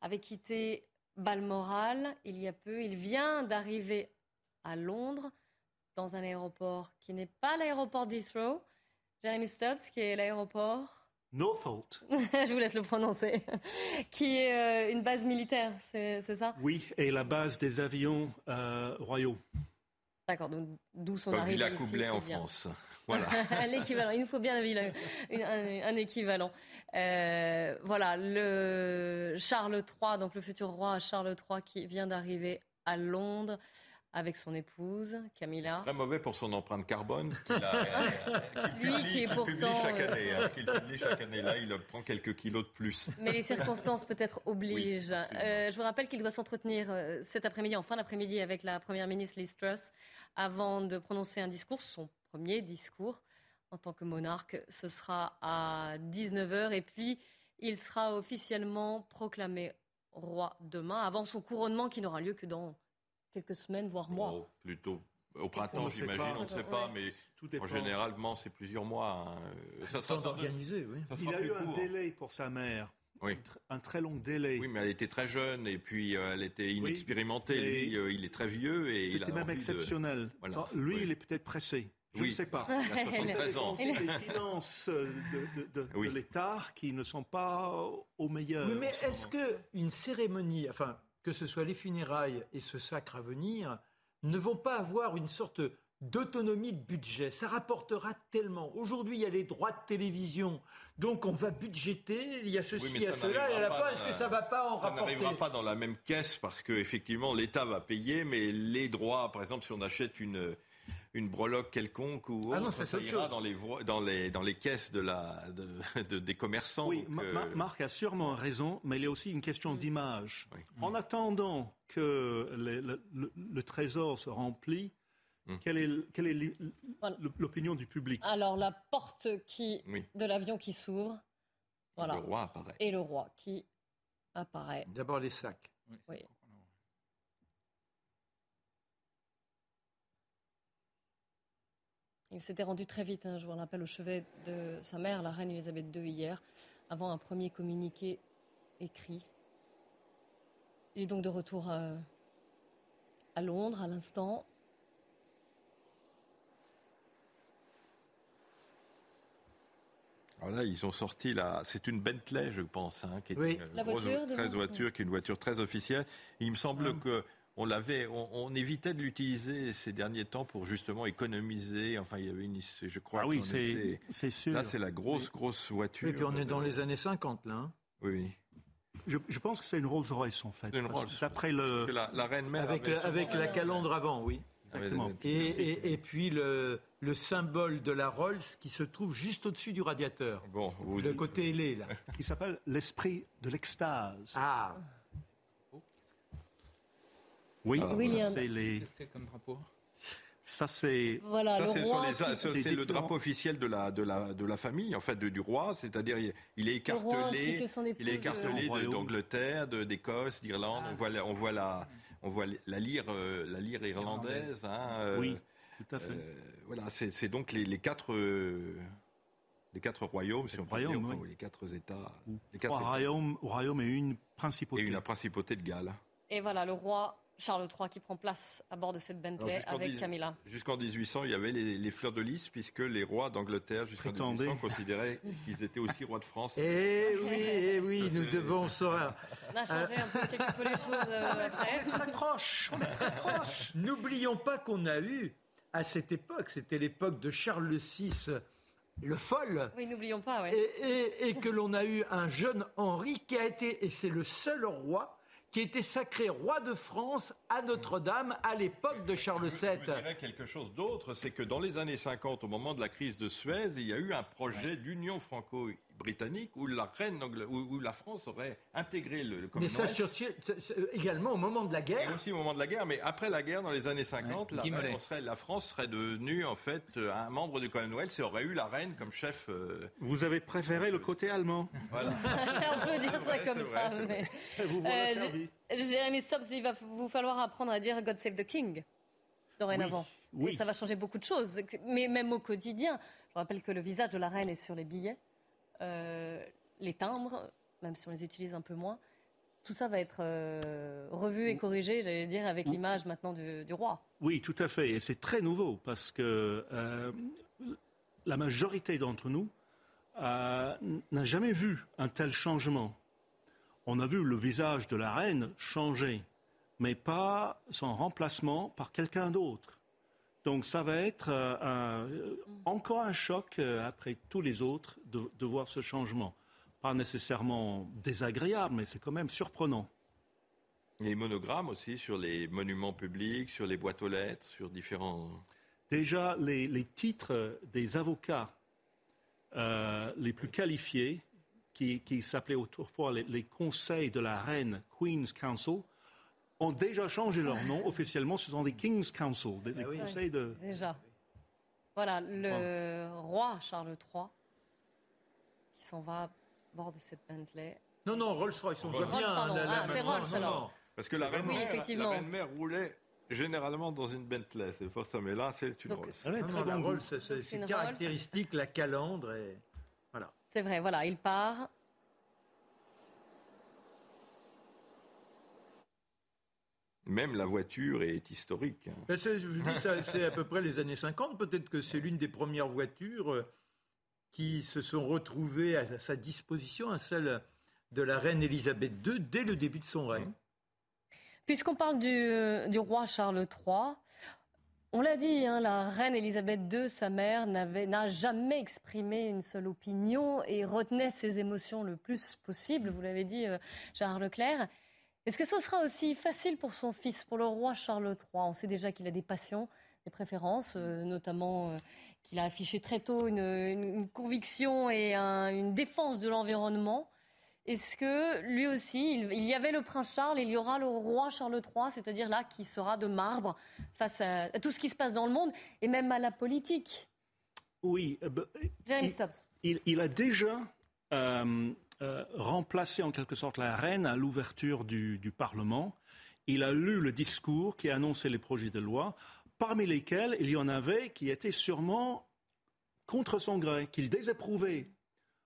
avait quitté Balmoral il y a peu. Il vient d'arriver à Londres dans un aéroport qui n'est pas l'aéroport d'Heathrow. Jeremy Stubbs, qui est l'aéroport.
Norfolk.
Je vous laisse le prononcer. qui est euh, une base militaire, c'est ça?
Oui, et la base des avions euh, royaux.
D'accord, d'où son arrivée
ici. en France.
L'équivalent. Il nous faut bien un, équivalent. Euh, voilà, le Charles III, donc le futur roi Charles III qui vient d'arriver à Londres avec son épouse Camilla.
Très mauvais pour son empreinte carbone qu'il
Lui qui est pourtant
publie chaque année. Hein, publie chaque année. Là, il prend quelques kilos de plus.
Mais les circonstances peut-être obligent. Euh, je vous rappelle qu'il doit s'entretenir euh, cet après-midi, en fin d'après-midi, avec la première ministre Liz Truss, avant de prononcer un discours, son premier discours en tant que monarque. Ce sera à 19h et puis il sera officiellement proclamé roi demain, avant son couronnement qui n'aura lieu que dans quelques semaines, voire mois.
Oh, plutôt au printemps, j'imagine, on ne sait pas, mais en généralement, c'est plusieurs mois. Hein.
Ça sera organisé, oui.
Il a eu un délai pour sa mère.
Oui.
Un très long délai.
Oui, mais elle était très jeune et puis euh, elle était inexpérimentée. Lui, euh, il est très vieux et
C'était même exceptionnel. lui, il est peut-être pressé. Je ne sais pas.
Il a 73 ans.
Il des finances de, de l'État qui ne sont pas au meilleur.
Oui, mais est-ce qu'une cérémonie, enfin, que ce soit les funérailles et ce sacre à venir, ne vont pas avoir une sorte d'autonomie de budget? Ça rapportera tellement. Aujourd'hui, il y a les droits de télévision. Donc, on va budgéter, il y a ceci, il y a cela, et à la fin, est-ce que ça ne va pas en rapporter
Ça n'arrivera pas dans la même caisse parce qu'effectivement, l'État va payer, mais les droits, par exemple, si on achète une une breloque quelconque ou
ah ça,
ira dans les, dans, les, dans les caisses de la, de, des commerçants.
Oui, Marc a sûrement raison, mais il y a aussi une question d'image. En attendant que le, trésor se remplit, hum. quelle est, quelle est l'opinion du public?
Alors, la porte qui, de l'avion qui s'ouvre. Voilà.
Le roi apparaît.
Et le roi qui apparaît.
D'abord les sacs.
Oui. Il s'était rendu très vite, hein, je vous rappelle, au chevet de sa mère, la reine Elisabeth II, hier, avant un premier communiqué écrit. Il est donc de retour à, à Londres à l'instant.
Alors là, ils ont sorti là, c'est une Bentley, je pense, hein, qui est
une la voiture,
très voiture, qui est une voiture très officielle. il me semble ah. que on l'avait, on, évitait de l'utiliser ces derniers temps pour justement économiser. Enfin, il y avait une, je crois.
Ah oui, c'est sûr.
Là, c'est la grosse, grosse voiture.
Et puis on est dans les années 50 là. Hein.
oui.
Je, pense que c'est une Rolls-Royce en fait. Une Rolls. D'après le.
La, reine mère.
Avec, avec la calandre avant, oui. Exactement. Et, et, puis le, le, symbole de la Rolls qui se trouve juste au-dessus du radiateur.
Bon, vous
le côté ailé là.
Qui s'appelle l'esprit de l'extase.
Ah.
Oui,
ça
c'est les.
comme drapeau
ça c'est
voilà,
le drapeau officiel de la de la de la famille en fait du roi, c'est-à-dire il est écartelé, il est écartelé d'Angleterre, d'Écosse, d'Irlande. On voit la, on voit la on voit la lyre euh, la lyre irlandaise. Hein,
euh, oui, tout à fait.
Euh, voilà, c'est donc les, les quatre les quatre royaumes, si on peut dire, les quatre États. Les quatre
royaumes, royaume et une principauté.
Et une principauté de Galles.
Et voilà, le roi Charles III qui prend place à bord de cette Bentley avec Camilla.
Jusqu'en 1800, il y avait les, fleurs de lys, puisque les rois d'Angleterre, jusqu'en 1800, considéraient qu'ils étaient aussi rois de France.
Eh oui, eh oui, nous devons
savoir. On a changé un peu, quelque peu les choses euh, après.
On est proche, on est très proche. N'oublions pas qu'on a eu, à cette époque, c'était l'époque de Charles VI, le folle.
Oui, n'oublions pas, oui.
et que l'on a eu un jeune Henri qui a été, et c'est le seul roi qui était sacré roi de France à Notre-Dame à l'époque de Charles VII. Je,
dirais quelque chose d'autre, c'est que dans les années 50, au moment de la crise de Suez, il y a eu un projet d'union franco britannique où la reine où, la France aurait intégré le, le
Mais ça, également au moment de la guerre.
aussi au moment de la guerre, mais après la guerre, dans les années 50, la, serait, la, France serait devenue en fait un membre du Commonwealth et aurait eu la reine comme chef. Euh,
vous avez préféré le côté allemand.
Voilà. On peut dire ça comme ça. mais...
Vous euh,
Jérémy Stubbs, il va vous falloir apprendre à dire God Save the King dorénavant. Oui. Et ça va changer beaucoup de choses, mais même au quotidien. Je rappelle que le visage de la reine est sur les billets. Euh, les timbres, même si on les utilise un peu moins, tout ça va être euh, revu et corrigé, j'allais dire, avec l'image maintenant du, roi.
Oui, tout à fait. Et c'est très nouveau parce que euh, la majorité d'entre nous n'a jamais vu un tel changement. On a vu le visage de la reine changer, mais pas son remplacement par quelqu'un d'autre. Donc ça va être euh, encore un choc euh, après tous les autres de, voir ce changement. Pas nécessairement désagréable, mais c'est quand même surprenant.
Les monogrammes aussi sur les monuments publics, sur les boîtes aux lettres, sur différents.
Déjà, les, titres des avocats euh, les plus qualifiés, qui, s'appelaient autrefois les, conseils de la reine, Queen's Council, ont déjà changé leur nom officiellement. Ce sont des King's Council, des, ah conseils de.
Déjà. Voilà, le roi Charles III qui s'en va à bord de cette Bentley.
Non, non, Rolls-Royce, on voit
Rolls,
bien. la-
Ah, c'est Rolls,
non,
alors.
Parce que la reine,
Oui,
mère,
effectivement.
la reine mère roulait généralement dans une Bentley, c'est pour ça. Mais là, c'est une
Donc-
Rolls.
Non, non, la Rolls, c'est caractéristique, la calandre. Et... Voilà.
C'est vrai, voilà, il part.
Même la voiture est historique.
Ben, c'est- je vous dis, ça, c'est à peu près les années 50. Peut-être que c'est l'une des premières voitures euh, qui se sont retrouvées à sa disposition, à celle de la reine Elisabeth II, dès le début de son règne.
Puisqu'on parle du, du roi Charles III, on l'a dit, hein, la reine Elisabeth II, sa mère, n'avait- n'a jamais exprimé une seule opinion et retenait ses émotions le plus possible. Vous l'avez dit, euh, Gérard Leclerc. Est-ce que ce sera aussi facile pour son fils, pour le roi Charles III On sait déjà qu'il a des passions, des préférences, euh, notamment euh, qu'il a affiché très tôt une, une- une conviction et un- une défense de l'environnement. Est-ce que lui aussi, il, il y avait le prince Charles, il y aura le roi Charles III, c'est-à-dire là qui sera de marbre face à, à tout ce qui se passe dans le monde et même à la politique?
Oui, euh,
James
il-
Stubbs.
Il, il a déjà euh, remplacé en quelque sorte la reine à l'ouverture du, du Parlement. Il a lu le discours qui annonçait les projets de loi, parmi lesquels il y en avait qui étaient sûrement contre son gré, qu'il désapprouvait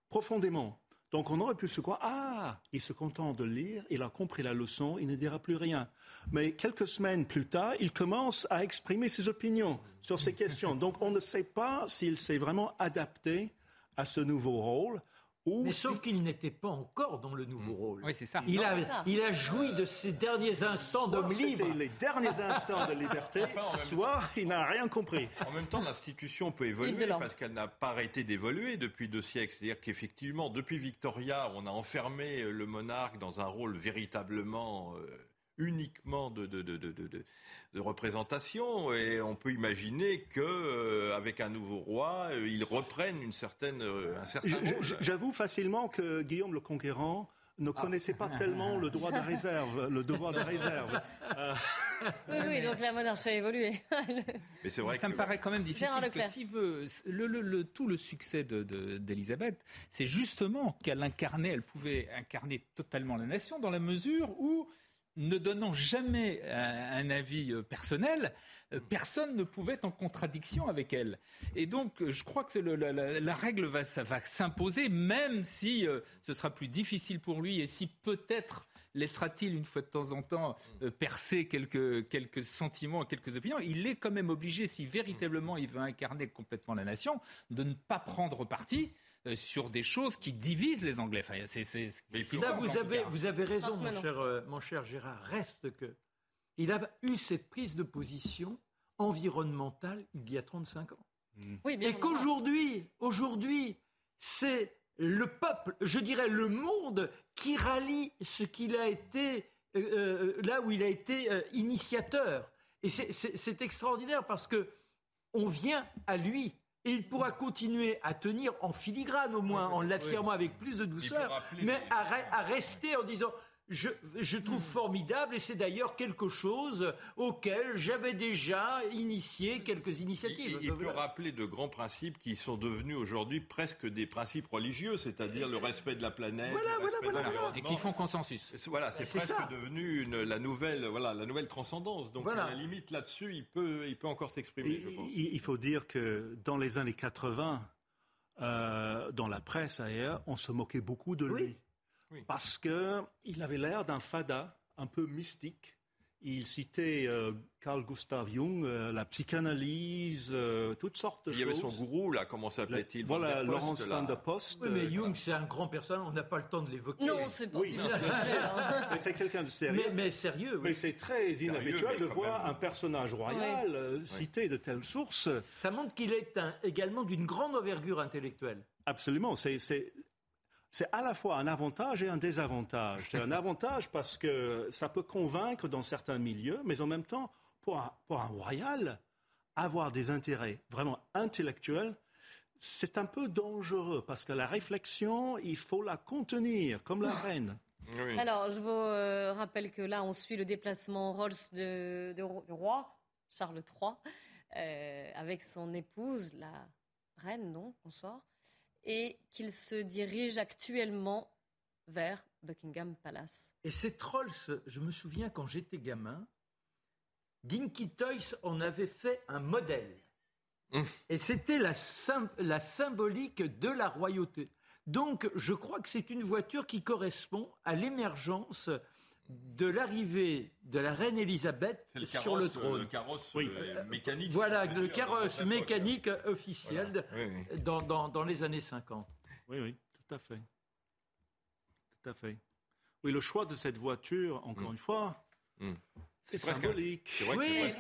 profondément. Donc on aurait pu se croire, ah, il se contente de lire, il a compris la leçon, il ne dira plus rien. Mais quelques semaines plus tard, il commence à exprimer ses opinions sur ces questions. Donc on ne sait pas s'il s'est vraiment adapté à ce nouveau rôle. Ou
Mais sauf qu'il n'était pas encore dans le nouveau rôle.
Oui, c'est ça.
Il a,
ça.
il a joui de ses derniers instants d'homme libre.
c'était les derniers instants de liberté, soit il n'a rien compris.
En même temps, l'institution peut évoluer parce qu'elle n'a pas arrêté d'évoluer depuis deux siècles. C'est-à-dire qu'effectivement, depuis Victoria, on a enfermé le monarque dans un rôle véritablement euh, uniquement de, de, de, de, de- de- de représentation. Et on peut imaginer que euh, avec un nouveau roi, euh, il reprenne une certaine, euh, un certain
J'avoue facilement que Guillaume le Conquérant ne connaissait pas tellement le droit de réserve, le devoir de réserve. Euh,
Oui, oui, donc la monarchie a évolué.
Mais c'est vrai
ça
que
me paraît quand même difficile parce que s'il veut le, le- le- tout le succès de- de- d'Elisabeth, c'est justement qu'elle incarnait, elle pouvait incarner totalement la nation dans la mesure où ne donnant jamais un, un avis euh, personnel, euh, personne ne pouvait être en contradiction avec elle. Et donc, euh, je crois que la, règle va, s'imposer, même si euh, ce sera plus difficile pour lui et si peut-être laissera-t-il une fois de temps en temps euh, percer quelques, quelques sentiments, quelques opinions, il est quand même obligé, si véritablement il veut incarner complètement la nation, de ne pas prendre parti euh, sur des choses qui divisent les Anglais. Enfin, c'est,
Ça, vous avez, vous avez raison, mon cher, euh, mon cher Gérard. Reste que il a eu cette prise de position environnementale il y a 35 ans.
Oui, bien
Et qu'aujourd'hui, aujourd'hui, c'est le peuple, je dirais le monde, qui rallie ce qu'il a été, euh, euh, là où il a été euh, initiateur. Et c'est- c'est c'est extraordinaire parce que on vient à lui. Et il pourra continuer à tenir en filigrane au moins, en l'affirmant avec plus de douceur, mais à, à rester en disant je, je trouve formidable et c'est d'ailleurs quelque chose auquel j'avais déjà initié quelques initiatives.
Il, il peut rappeler de grands principes qui sont devenus aujourd'hui presque des principes religieux, c'est-à-dire le respect de la planète,
Voilà,
le
voilà,
respect de
voilà, voilà.
et qui font consensus.
C'est- Voilà, c'est presque
ça.
devenu une- la nouvelle, voilà, la nouvelle transcendance. Donc
Voilà.
à la limite là-dessus, il peut, il peut encore s'exprimer, je pense.
il, il faut dire que dans les années 80, euh, dans la presse ailleurs, on se moquait beaucoup de lui.
Oui.
Parce qu'il avait l'air d'un fada un peu mystique. Il citait euh, Carl Gustav Jung, euh, la psychanalyse, euh, toutes sortes de
Il y avait
choses.
son gourou là, comment s'appelait-il
Voilà, Laurence van der Post.
Oui, mais Jung, c'est un grand personnage, on n'a pas le temps de l'évoquer.
Non, c'est pas
Oui,
c'est
mais quelqu'un de sérieux.
mais, mais sérieux,
Mais
oui.
c'est très inhabituel
mais
de voir
même.
un personnage royal euh, cité de telles sources.
Ça montre qu'il est un- également d'une grande envergure intellectuelle.
Absolument. C'est, c'est, à la fois un avantage et un désavantage. C'est un avantage parce que ça peut convaincre dans certains milieux, mais en même temps, pour un, pour un royal, avoir des intérêts vraiment intellectuels, c'est un peu dangereux parce que la réflexion, il faut la contenir, comme la reine.
Oui.
Alors, je vous euh, rappelle que là, on suit le déplacement Rolls de, de- du roi, Charles III. euh, avec son épouse, la reine, donc, sort, et qu'il se dirige actuellement vers Buckingham Palace.
Et ces trolls, je me souviens quand j'étais gamin, Dinky Toys en avait fait un modèle. Hum. Et c'était la, la symbolique de la royauté. Donc, je crois que c'est une voiture qui correspond à l'émergence de l'arrivée de la reine Elisabeth sur le trône.
Le carrosse euh, mécanique.
Voilà, le carrosse mécanique officiel Dans, les années 50.
Oui, oui, tout à fait. Tout à fait. Oui, le choix de cette voiture, encore mm. une fois, mm. c'est symbolique.
oui,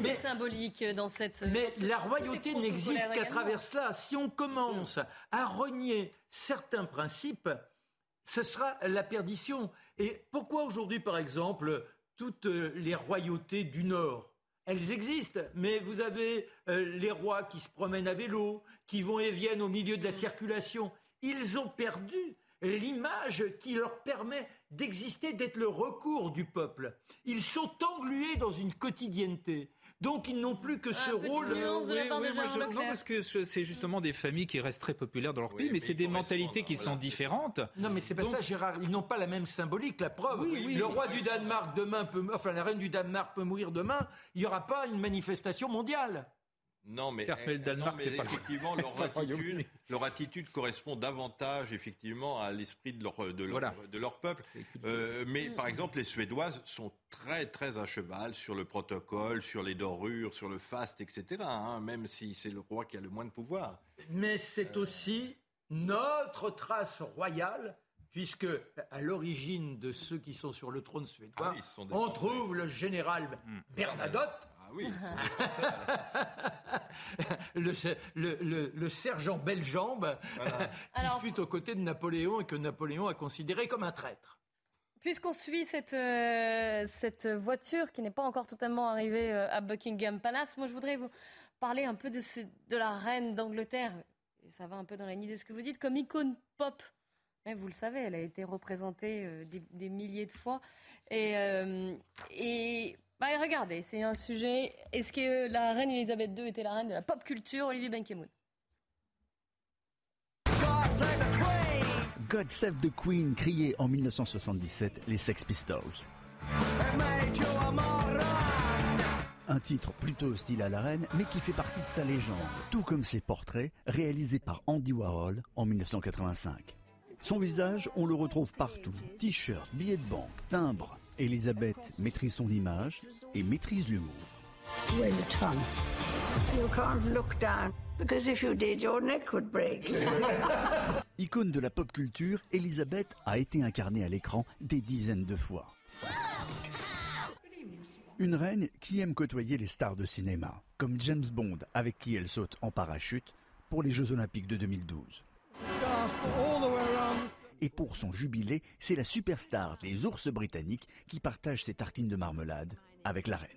mais, symbolique dans cette.
Mais la royauté n'existe qu'à travers cela. Si on commence à renier certains principes, ce sera la perdition. Et pourquoi aujourd'hui, par exemple, toutes les royautés du Nord? Elles existent, mais vous avez euh, les rois qui se promènent à vélo, qui vont et viennent au milieu de la circulation. Ils ont perdu l'image qui leur permet d'exister, d'être le recours du peuple. Ils sont englués dans une quotidienneté. Donc ils n'ont plus que ce rôle.
Oui, non, parce que c'est justement des familles qui restent très populaires dans leur pays, mais, c'est des mentalités qui sont différentes.
Non, mais c'est pas ça, Gérard. Ils n'ont pas la même symbolique. La preuve, le roi du Danemark demain peut, enfin la reine du Danemark peut mourir demain. Il n'y aura pas une manifestation mondiale.
Non, mais, effectivement, leur attitude, correspond davantage effectivement à l'esprit de leur, de, leur, peuple. Euh, mais par exemple, les Suédoises sont très très à cheval sur le protocole, sur les dorures, sur le faste, etc. Hein, même si c'est le roi qui a le moins de pouvoir.
Mais c'est aussi notre trace royale puisque à l'origine de ceux qui sont sur le trône suédois, ah on trouve le général hmm. Bernadotte,
ah oui.
le, sergent Bellembe, qui fut aux côtés de Napoléon et que Napoléon a considéré comme un traître.
Puisqu'on suit cette, euh, cette voiture qui n'est pas encore totalement arrivée euh, à Buckingham Palace, moi je voudrais vous parler un peu de, de la reine d'Angleterre. Et ça va un peu dans la ligne de ce que vous dites, comme icône pop. vous le savez, elle a été représentée euh, des, milliers de fois. Et, et bah, regardez, c'est un sujet. Est-ce que la reine Elisabeth II était la reine de la pop culture Olivier Benkemoun?
God Save the Queen, crié en 1977 les Sex Pistols. Un titre plutôt hostile à la reine, mais qui fait partie de sa légende, tout comme ses portraits réalisés par Andy Warhol en 1985. Son visage, on le retrouve partout. T-shirt, billets de banque, timbre. Elisabeth maîtrise son image et maîtrise l'humour. Icône de la pop culture, Elisabeth a été incarnée à l'écran des dizaines de fois. Une reine qui aime côtoyer les stars de cinéma, comme James Bond avec qui elle saute en parachute pour les Jeux Olympiques de 2012. Et pour son jubilé, c'est la superstar des ours britanniques qui partage ses tartines de marmelade avec la reine.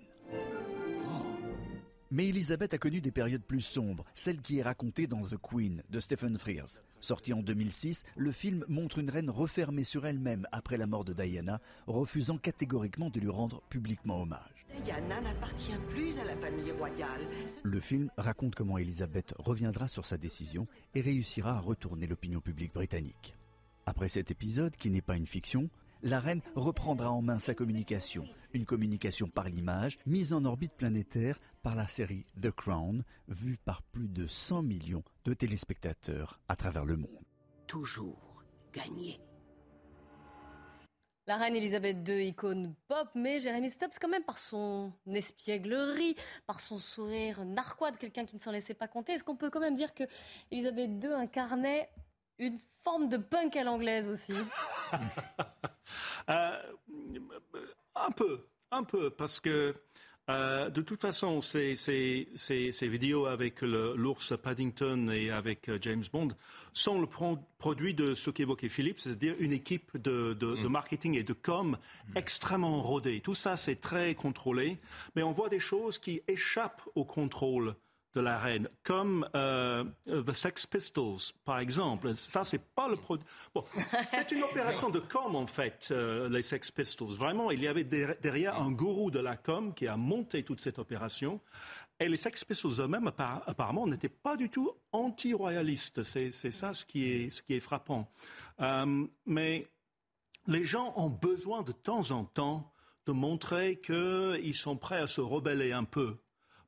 Mais Elisabeth a connu des périodes plus sombres, celle qui est racontée dans The Queen de Stephen Frears. Sorti en 2006, le film montre une reine refermée sur elle-même après la mort de Diana, refusant catégoriquement de lui rendre publiquement hommage. Diana n'appartient plus à la famille royale. Le film raconte comment Elisabeth reviendra sur sa décision et réussira à retourner l'opinion publique britannique. Après cet épisode, qui n'est pas une fiction, la reine reprendra en main sa communication, une communication par l'image, mise en orbite planétaire par la série The Crown, vue par plus de 100 millions de téléspectateurs à travers le monde.
Toujours gagné.
La reine Elisabeth II, icône pop, mais Jérémy Stubbs, quand même, par son espièglerie, par son sourire narquois de quelqu'un qui ne s'en laissait pas compter, est-ce qu'on peut quand même dire que Elisabeth II incarnait une forme de punk à l'anglaise aussi
euh, Un peu, un peu, parce que euh, de toute façon, ces, ces, vidéos avec l'ours Paddington et avec euh, James Bond sont le produit de ce qu'évoquait Philippe, c'est-à-dire une équipe de, mm. marketing et de com extrêmement rodée. Tout ça, c'est très contrôlé, mais on voit des choses qui échappent au contrôle de la reine, comme euh, The Sex Pistols, par exemple. Ça, c'est pas le produit. C'est une opération de com, en fait, euh, les Sex Pistols. Vraiment, il y avait derrière un gourou de la com qui a monté toute cette opération. Et les Sex Pistols eux-mêmes, apparemment, n'étaient pas du tout anti-royalistes. C'est ça ce qui est, ce qui est frappant. Euh, mais les gens ont besoin de temps en temps de montrer qu'ils sont prêts à se rebeller un peu.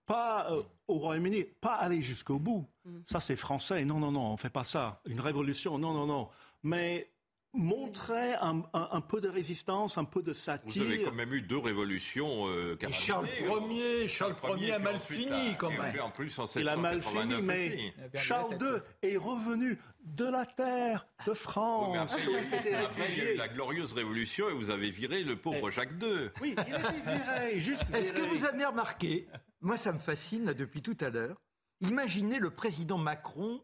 Pas euh, au Royaume-Uni, pas aller jusqu'au bout. Mm. Ça, c'est français. Non, non, non, on ne fait pas ça. Une révolution, non, non, non. Mais montrer un, peu de résistance, un peu de satire.
Vous avez quand même eu deux révolutions. Euh,
Charles Ier, Charles Ier a mal fini quand même.
En plus, en
Il a mal fini, mais Charles II est revenu de la terre de France.
après, il y a eu la glorieuse révolution et vous avez viré le pauvre Jacques II.
Oui, il a été viré, juste
Est-ce que vous avez remarqué, moi ça me fascine depuis tout à l'heure, imaginez le président Macron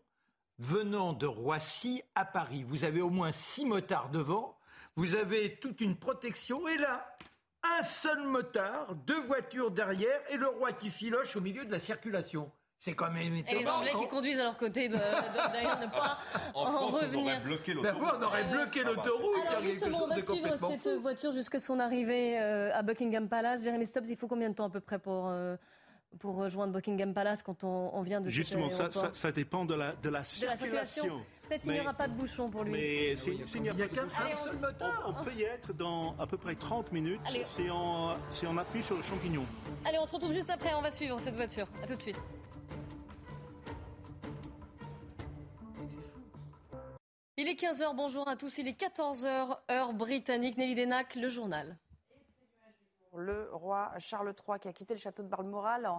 venant de Roissy à Paris. Vous avez au moins six motards devant, vous avez toute une protection, et là, un seul motard, deux voitures derrière, et le roi qui filoche au milieu de la circulation. C'est quand même
étonnant. Et les Anglais qui conduisent à leur côté, d'ailleurs, ne pas en, en revenir.
On aurait bloqué l'autoroute.
on aurait bloqué l'autoroute.
Alors justement, on va suivre cette voiture jusqu'à son arrivée euh, à Buckingham Palace. Jérémy Stubbs, il faut combien de temps à peu près pour... Pour rejoindre Buckingham Palace quand on, vient de
Justement, ça, ça, ça, dépend de la, de la circulation.
Peut-être qu'il n'y aura pas de bouchon pour lui.
Mais s'il n'y a, pas de bouchon, on, peut y être dans à peu près 30 minutes si on, si on appuie sur le champignon.
Allez, on se retrouve juste après, on va suivre cette voiture. A tout de suite. Il est 15h, bonjour à tous. Il est 14h, heure britannique. Nelly Denac, le journal
le roi Charles III qui a quitté le château de Balmoral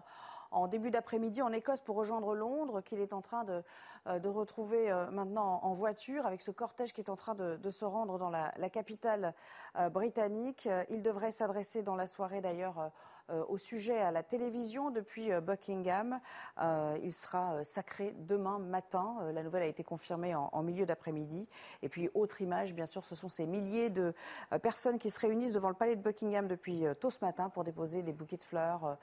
en, début d'après-midi en Écosse pour rejoindre Londres, qu'il est en train de, euh, retrouver euh, maintenant en voiture avec ce cortège qui est en train de, se rendre dans la, capitale euh, britannique. Il devrait s'adresser dans la soirée d'ailleurs au sujet à la télévision depuis euh, Buckingham. Euh, il sera sacré demain matin. la nouvelle a été confirmée en, milieu d'après-midi. Et puis, autre image, bien sûr, ce sont ces milliers de personnes qui se réunissent devant le palais de Buckingham depuis tôt ce matin pour déposer des bouquets de fleurs,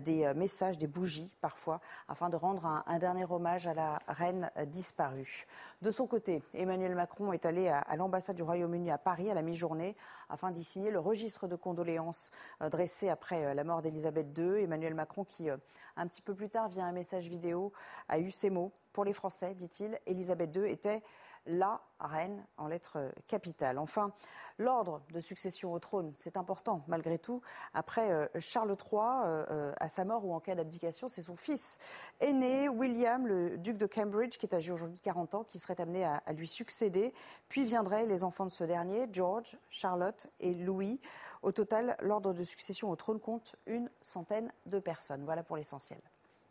des messages, des bougies parfois, afin de rendre un, dernier hommage à la reine disparue. De son côté, Emmanuel Macron est allé à, à l'ambassade du Royaume-Uni à Paris à la mi-journée afin d'y signer le registre de condoléances dressé après la mort d'Elisabeth II. Emmanuel Macron, qui euh, un petit peu plus tard, via un message vidéo, a eu ces mots. Pour les Français, dit-il, Elisabeth II était la reine en lettres capitales. Enfin, l'ordre de succession au trône, c'est important malgré tout. Après euh, Charles III, euh, euh, à sa mort ou en cas d'abdication, c'est son fils aîné, William, le duc de Cambridge, qui est âgé aujourd'hui de 40 ans, qui serait amené à, lui succéder. Puis viendraient les enfants de ce dernier, George, Charlotte et Louis. Au total, l'ordre de succession au trône compte une centaine de personnes. Voilà pour l'essentiel.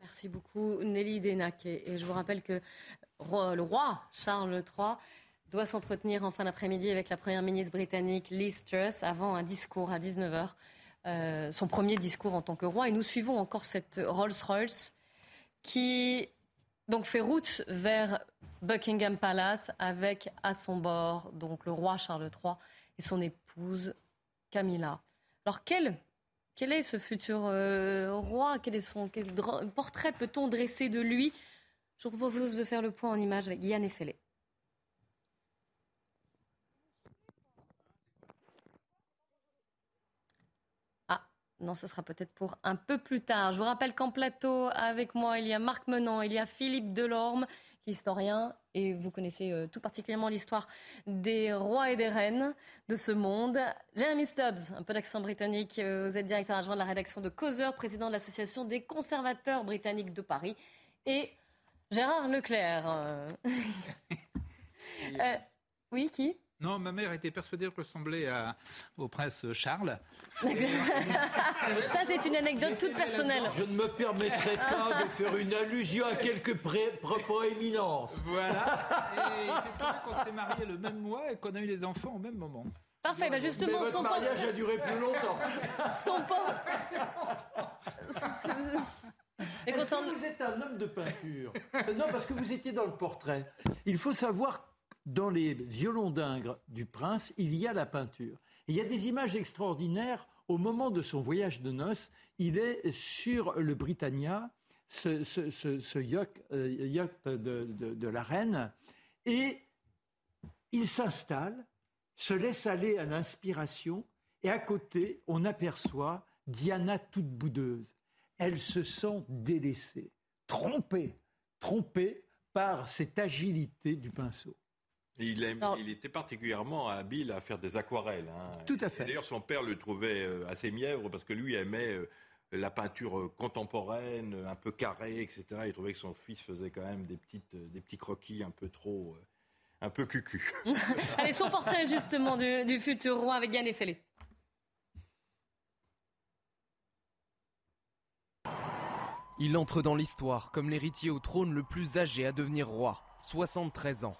Merci beaucoup Nelly Denac. Et je vous rappelle que le roi Charles III doit s'entretenir en fin d'après-midi avec la première ministre britannique Liz Truss avant un discours à 19h, euh, son premier discours en tant que roi. Et nous suivons encore cette Rolls-Royce qui donc fait route vers Buckingham Palace avec à son bord donc le roi Charles III et son épouse Camilla. Alors quel, quel est ce futur euh, roi? Quel est son portrait peut-on dresser de lui je vous propose de faire le point en image avec Yann Effelé. Ah, non, ce sera peut-être pour un peu plus tard. Je vous rappelle qu'en plateau, avec moi, il y a Marc Menant, il y a Philippe Delorme, historien, et vous connaissez euh, tout particulièrement l'histoire des rois et des reines de ce monde. Jeremy Stubbs, un peu d'accent britannique, euh, vous êtes directeur adjoint de la rédaction de Causeur, président de l'Association des conservateurs britanniques de Paris. Et Gérard Leclerc. Euh. Euh, oui, qui?
Non, ma mère était persuadée que je ressemblais au prince Charles.
Ça, c'est une anecdote toute personnelle.
Je ne me permettrai pas de faire une allusion à quelques propos éminence.
Voilà. Et c'est qu'on s'est mariés le même mois et qu'on a eu les enfants au même moment.
Parfait, bah justement,
Mais son mariage a duré plus longtemps.
Son
Est-ce que vous êtes un homme de peinture Non, parce que vous étiez dans le portrait. Il faut savoir, dans les violons d'Ingres du prince, il y a la peinture. il y a des images extraordinaires. Au moment de son voyage de noces, il est sur le Britannia, ce, ce, yacht, de, la reine et il s'installe, se laisse aller à l'inspiration et à côté, on aperçoit Diana toute boudeuse. Elle se sent délaissée, trompée, trompée par cette agilité du pinceau.
Il, il, était particulièrement habile à faire des aquarelles. Hein.
Tout à fait.
D'ailleurs, son père le trouvait euh, assez mièvre parce que lui aimait euh, la peinture euh, contemporaine, un peu carrée, etc. Il trouvait que son fils faisait quand même des, petites, des petits croquis un peu trop, un peu cucu.
Allez, son portrait justement du, futur roi avec Yann Effelé.
Il entre dans l'histoire comme l'héritier au trône le plus âgé à devenir roi, 73 ans.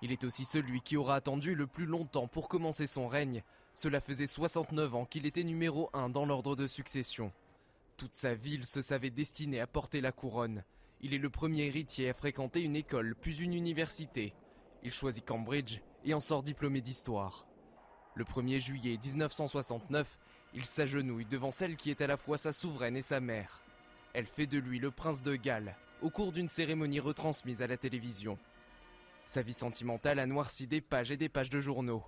Il est aussi celui qui aura attendu le plus longtemps pour commencer son règne. Cela faisait 69 ans qu'il était numéro 1 dans l'ordre de succession. Toute sa ville se savait destinée à porter la couronne. Il est le premier héritier à fréquenter une école, puis une université. Il choisit Cambridge et en sort diplômé d'histoire. Le 1er juillet 1969, il s'agenouille devant celle qui est à la fois sa souveraine et sa mère. Elle fait de lui le prince de Galles au cours d'une cérémonie retransmise à la télévision. Sa vie sentimentale a noirci des pages et des pages de journaux.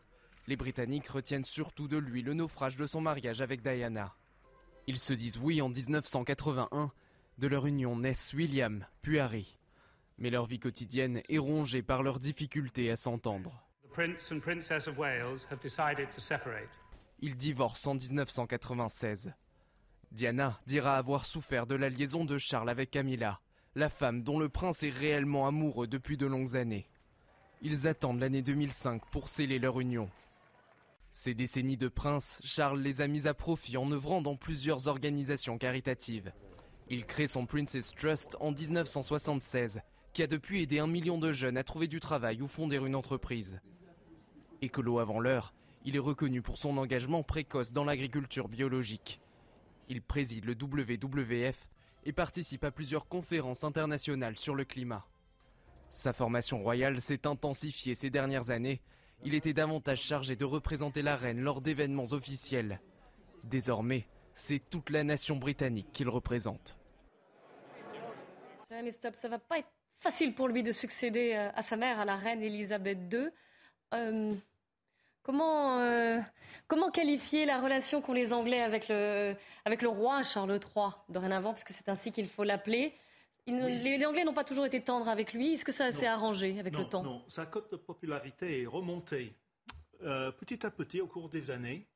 Les Britanniques retiennent surtout de lui le naufrage de son mariage avec Diana. Ils se disent oui en 1981. De leur union naissent William, puis Harry. Mais leur vie quotidienne est rongée par leurs difficultés à s'entendre. Ils divorcent en 1996. Diana dira avoir souffert de la liaison de Charles avec Camilla, la femme dont le prince est réellement amoureux depuis de longues années. Ils attendent l'année 2005 pour sceller leur union. Ces décennies de princes, Charles les a mis à profit en œuvrant dans plusieurs organisations caritatives. Il crée son Princess Trust en 1976, qui a depuis aidé un million de jeunes à trouver du travail ou fonder une entreprise. Écolo avant l'heure, il est reconnu pour son engagement précoce dans l'agriculture biologique. Il préside le WWF et participe à plusieurs conférences internationales sur le climat. Sa formation royale s'est intensifiée ces dernières années. Il était davantage chargé de représenter la reine lors d'événements officiels. Désormais, c'est toute la nation britannique qu'il représente.
Mais stop, va pas être facile pour lui de succéder euh, à sa mère, à la reine Elisabeth II. Comment, euh, comment qualifier la relation qu'ont les Anglais avec le, avec le roi Charles III, dorénavant, puisque c'est ainsi qu'il faut l'appeler? Les, Anglais n'ont pas toujours été tendres avec lui. Est-ce que ça s'est arrangé avec le temps?
Non, sa cote de popularité est remontée euh, petit à petit au cours des années.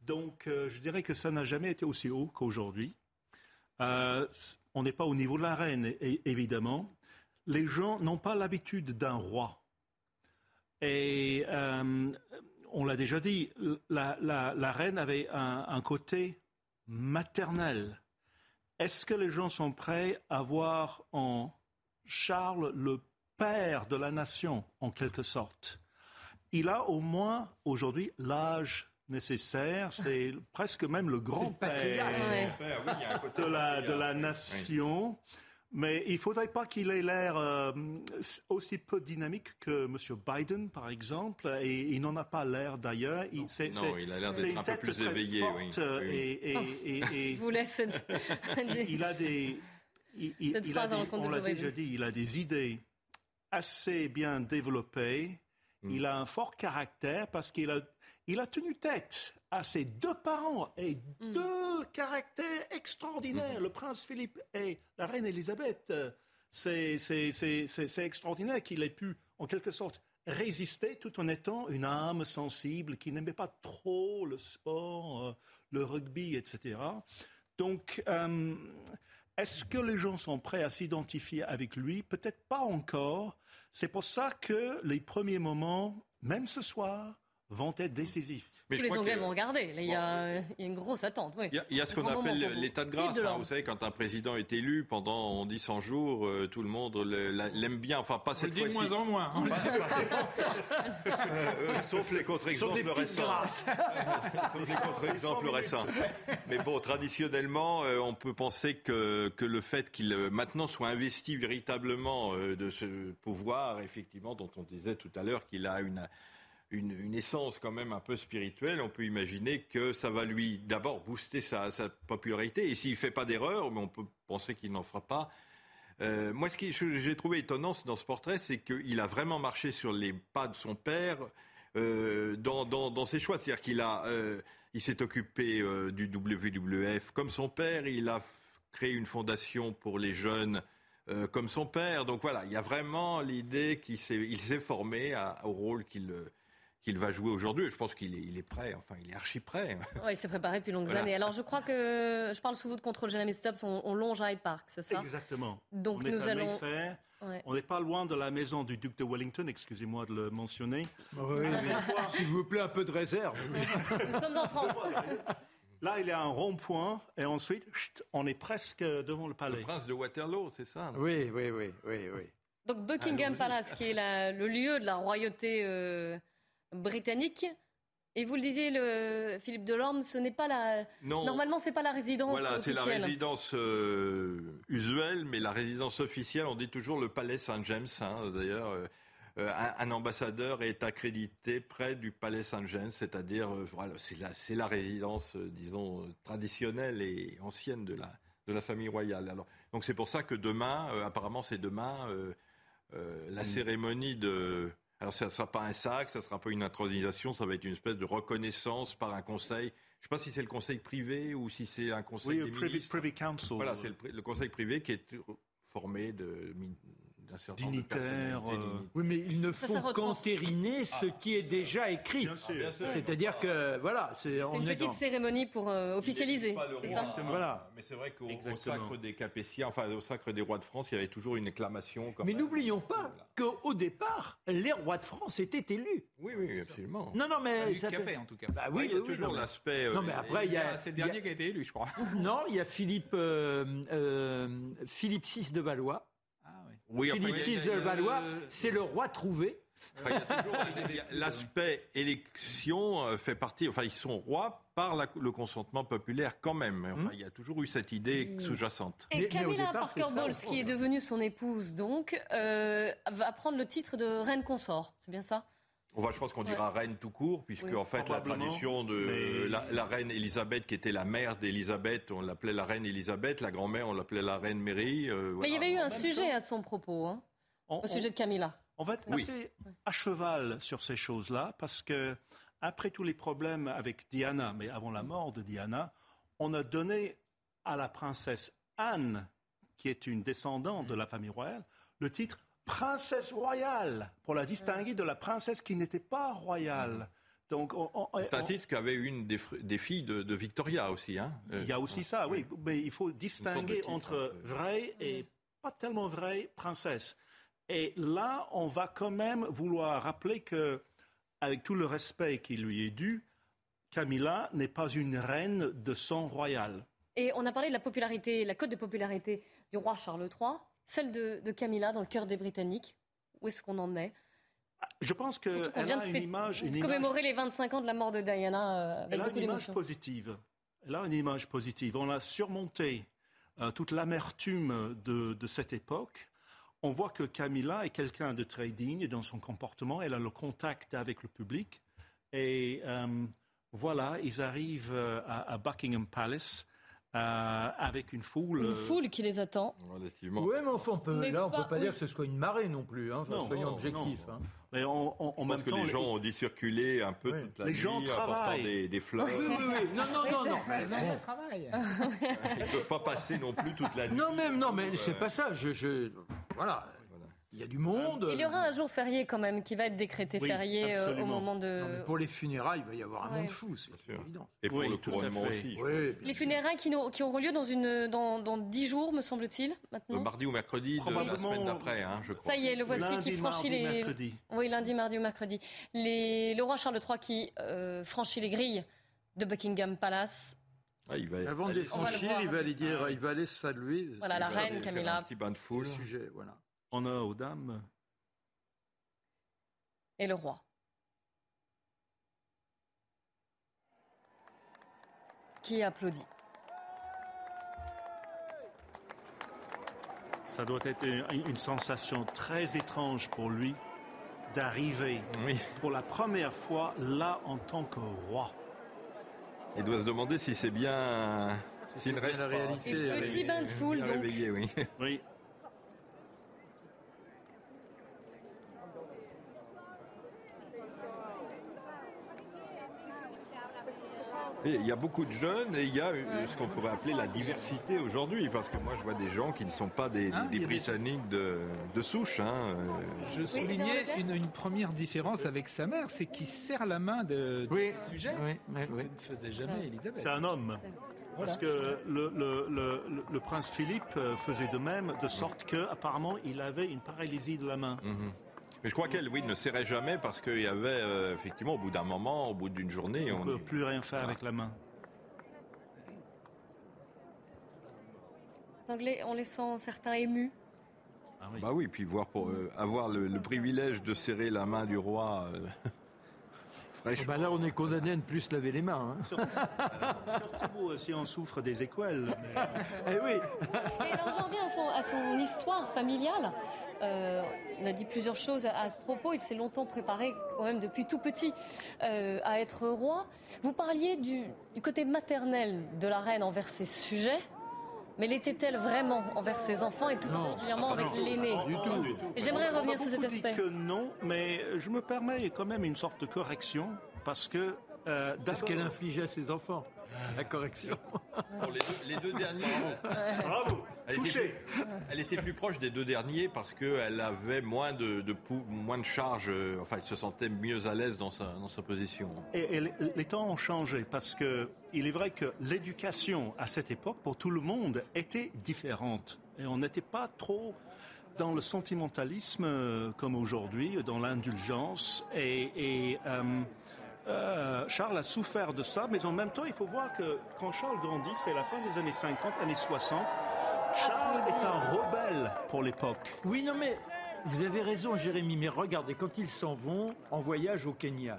Donc, euh, je dirais que ça n'a jamais été aussi haut qu'aujourd'hui. on n'est pas au niveau de la reine, évidemment. Les gens n'ont pas l'habitude d'un roi. Et on l'a déjà dit, la, reine avait un, côté maternel. Est-ce que les gens sont prêts à voir en Charles le père de la nation, en quelque sorte? Il a au moins aujourd'hui l'âge nécessaire, c'est presque même le grand-père de, la, nation. Mais il ne faudrait pas qu'il ait l'air euh, aussi peu dynamique que M. Biden, par exemple, et il n'en a pas l'air d'ailleurs.
Non, il a l'air d'être un peu plus éveillé. Oui.
Et, et, Vous laissez.
il a des. Il, on l'a déjà dit, il a des idées assez bien développées. Mm. Il a un fort caractère parce qu'il a, il a tenu tête à ses deux parents et mm. deux caractères extraordinaires, mm-hmm. le prince Philippe et la reine Elisabeth. C'est extraordinaire qu'il ait pu, en quelque sorte, résister tout en étant une âme sensible qui n'aimait pas trop le sport, euh, le rugby, etc. Donc, euh, est-ce que les gens sont prêts à s'identifier avec lui? Peut-être pas encore. C'est pour ça que les premiers moments, même ce soir, vont être décisifs.
Mais Tous les Anglais vont regarder. il, y a, une grosse attente.
Il, y a, ce qu'on appelle l'état de grâce. Hein. vous savez, quand un président est élu pendant, on dit 100 jours, euh, tout le monde l'aime bien. Enfin, pas cette fois-ci.
de moins en moins.
Euh, sauf les contre-exemples récents. sauf les contre-exemples récents. Mais bon, traditionnellement, euh, on peut penser que, que le fait qu'il maintenant soit investi véritablement de ce pouvoir, effectivement, dont on disait tout à l'heure qu'il a une une, essence quand même un peu spirituelle, on peut imaginer que ça va lui d'abord booster sa, popularité. Et s'il ne fait pas d'erreur, mais on peut penser qu'il n'en fera pas, Euh, moi, ce que j'ai trouvé étonnant dans ce portrait, c'est qu'il a vraiment marché sur les pas de son père euh, dans, ses choix. C'est-à-dire qu'il euh, s'est occupé du WWF comme son père. Il a créé une fondation pour les jeunes comme son père. Donc voilà, il y a vraiment l'idée qu'il s'est formé au rôle qu'il qu'il va jouer aujourd'hui. Je pense qu'il est, il est prêt, enfin il est archi prêt.
Oui, il s'est préparé depuis longues années. Alors je crois que, je parle sous votre contrôle, Jérémy Stubbs, on, longe Hyde Park, c'est ça?
Exactement.
Donc
on
nous
est
allons...
On n'est pas loin de la maison du duc de Wellington, excusez-moi de le mentionner.
Oui, s'il vous plaît, un peu de réserve.
nous sommes en France.
Là, il y a un rond-point et ensuite, on est presque devant le palais. Le
prince de Waterloo, c'est ça?
Oui, oui, oui, oui, oui.
Donc Buckingham Palace, qui est le lieu de la royauté euh, britannique. Et vous le disiez, le Philippe Delorme, ce n'est pas la. Non. Normalement, c'est pas la résidence.
Voilà, c'est la résidence euh, usuelle, mais la résidence officielle, on dit toujours le Palais Saint-James. Hein, d'ailleurs, euh, euh, un, ambassadeur est accrédité près du Palais Saint-James, c'est-à-dire, voilà, c'est la, la résidence, disons, traditionnelle et ancienne de la de la famille royale. Alors, donc c'est pour ça que demain, apparemment, c'est demain la mm. cérémonie de alors, ça ne sera pas un sac, ça ne sera pas une intronisation, ça va être une espèce de reconnaissance par un conseil. Je ne sais pas si c'est le conseil privé ou si c'est un conseil
oui,
des
privy, Privy Council.
Voilà, c'est le, le, conseil privé qui est formé de
dignitaires.
Euh, oui, mais ils ne font qu'entériner ce qui est déjà écrit. C'est-à-dire que voilà,
c'est une petite cérémonie pour euh, officialiser.
Voilà. Mais c'est vrai qu'au sacre des Capétiens, enfin au sacre des rois de France, il y avait toujours une acclamation.
mais n'oublions pas qu'au départ, les rois de France étaient élus.
Oui, oui, absolument.
Non, non, mais
ça fait... en tout cas.
Bah, oui,
il y a toujours l'aspect.
non, mais euh, après, il y a.
C'est le dernier qui a été élu, je crois.
non, il y a Philippe Philippe VI de Valois oui, Philippe VI de Valois, c'est le roi trouvé.
L'aspect élection euh, fait partie, enfin ils sont rois par le consentement populaire quand même. Enfin, hmm. Il y a toujours eu cette idée hmm. sous-jacente.
Et Camilla Parker Bowles, qui est devenue son épouse donc, euh, va prendre le titre de reine consort, c'est bien ça?
Va, je pense qu'on dira reine tout court, puisque en fait la tradition de la, reine Elisabeth, qui était la mère d'Elisabeth, on l'appelait la reine Elisabeth, la grand-mère, on l'appelait la reine Mary.
Euh, Mais il y avait eu un sujet à son propos, hein, au sujet de Camilla.
On va être assez à cheval sur ces choses-là, parce que après tous les problèmes avec Diana, mais avant la mort de Diana, on a donné à la princesse Anne, qui est une descendante de la famille royale, le titre princesse royale, pour la distinguer de la princesse qui n'était pas royale.
Donc, c'est un titre qu'avait une des, filles de, Victoria aussi. Hein
il y a aussi ça, oui. Mais il faut distinguer entre hein. vraie et pas tellement vraie princesse. Et là, on va quand même vouloir rappeler que, avec tout le respect qui lui est dû, Camilla n'est pas une reine de sang royal.
Et on a parlé de la popularité, la cote de popularité du roi Charles III. Celle de, Camilla dans le cœur des Britanniques, où est-ce qu'on en est?
Je pense qu'elle a une image, une
commémorer les 25 ans de la mort de Diana euh, avec
elle
a
une image positive. Elle a une image positive. On a surmonté euh, toute l'amertume de, cette époque. On voit que Camilla est quelqu'un de très digne dans son comportement. Elle a le contact avec le public. Et euh, voilà, ils arrivent à Buckingham Palace euh, avec une foule.
Une euh, foule qui les attend.
Oui, mais enfin, on peut, là, on ne peut pas dire que ce soit une marée non plus. Hein, soyons objectifs. Hein.
Mais on, on, même que les, gens ont dit circuler un peu toute la
les gens travaillent.
Des, des, fleurs.
Oui, oui, oui. Non, non, non, non.
Les gens travaillent.
Ils ne peuvent pas passer non plus toute la nuit.
Non, même, non, mais c'est pas ça. Je, je... Voilà. Il y a du monde.
Il y aura un jour férié quand même qui va être décrété férié euh, au moment de.
pour les funérailles, il va y avoir un monde fou, c'est évident.
Et pour le couronnement aussi.
les funérailles qui, qui, auront lieu dans, une, dans, dans 10 jours, me semble-t-il, maintenant.
Le mardi ou mercredi de la semaine d'après, hein, je crois.
Ça y est, le voici qui franchit les. Mercredi. Oui, lundi, mardi ou mercredi. Les... Le roi Charles III qui euh, franchit les grilles de Buckingham Palace.
Ah, il va Avant de les franchir, il va aller dire, il va aller saluer.
Voilà, la reine Camilla.
Un petit bain de foule.
Sujet, voilà.
Honneur aux dames.
Et le roi. Qui applaudit?
Ça doit être une, sensation très étrange pour lui d'arriver pour la première fois là en tant que roi.
Il doit se demander si c'est bien,
si la réalité. petit bain de foule donc.
oui.
oui.
Il y a beaucoup de jeunes et il y a euh, ce qu'on pourrait appeler la diversité aujourd'hui, parce que moi je vois des gens qui ne sont pas des,
Hein,
des
des-
Britanniques de, de souche. hein, euh.
Je soulignais une, une première différence avec sa mère, c'est qu'il serre la main de, de
Oui,
ce sujet.
oui, oui,
Ce que ne faisait jamais Elisabeth.
C'est un homme. Parce que le, le- le- le prince Philippe euh, faisait de même, de sorte que apparemment il avait une paralysie de la main.
Mhm. Mais je crois qu'elle, oui, ne serrait jamais parce qu'il y avait euh, effectivement au bout d'un moment, au bout d'une journée,
On
on
ne peut plus rien faire avec la main.
Les Anglais, on les sent certains émus.
Bah oui, puis voir pour euh, avoir le, le privilège de serrer la main du roi. euh, fraîchement.
bah là, on est condamné à ne plus se laver les mains. hein.
Surtout euh, si on souffre des équelles. mais-
Eh oui.
Et alors j'en viens à son, à son histoire familiale. Euh, on a dit plusieurs choses à, ce propos. Il s'est longtemps préparé, quand même depuis tout petit, euh, à être roi. Vous parliez du, du côté maternel de la reine envers ses sujets. Mais l'était-elle vraiment envers ses enfants et tout particulièrement avec l'aîné J'aimerais revenir sur cet
beaucoup dit
aspect.
que non, mais je me permets quand même une sorte de correction parce que euh, d'abord-
qu'elle infligeait à ses enfants. La correction.
Pour les, deux, les deux derniers.
Bravo,
Elle était,
touché.
plus, elle était plus proche des deux derniers parce qu'elle avait moins de, de pou- moins de charges. euh, Enfin, elle se sentait mieux à l'aise dans sa, dans sa position.
Et, et les, les temps ont changé parce que il est vrai que l'éducation à cette époque pour tout le monde était différente et on n'était pas trop dans le sentimentalisme euh, comme aujourd'hui, dans l'indulgence et, et, euh, euh, Charles a souffert de ça, mais en même temps, il faut voir que quand Charles grandit, c'est la fin des années 50, années 60. Charles est un rebelle pour l'époque.
Oui, non, mais vous avez raison, Jérémy. Mais regardez, quand ils s'en vont en voyage au Kenya,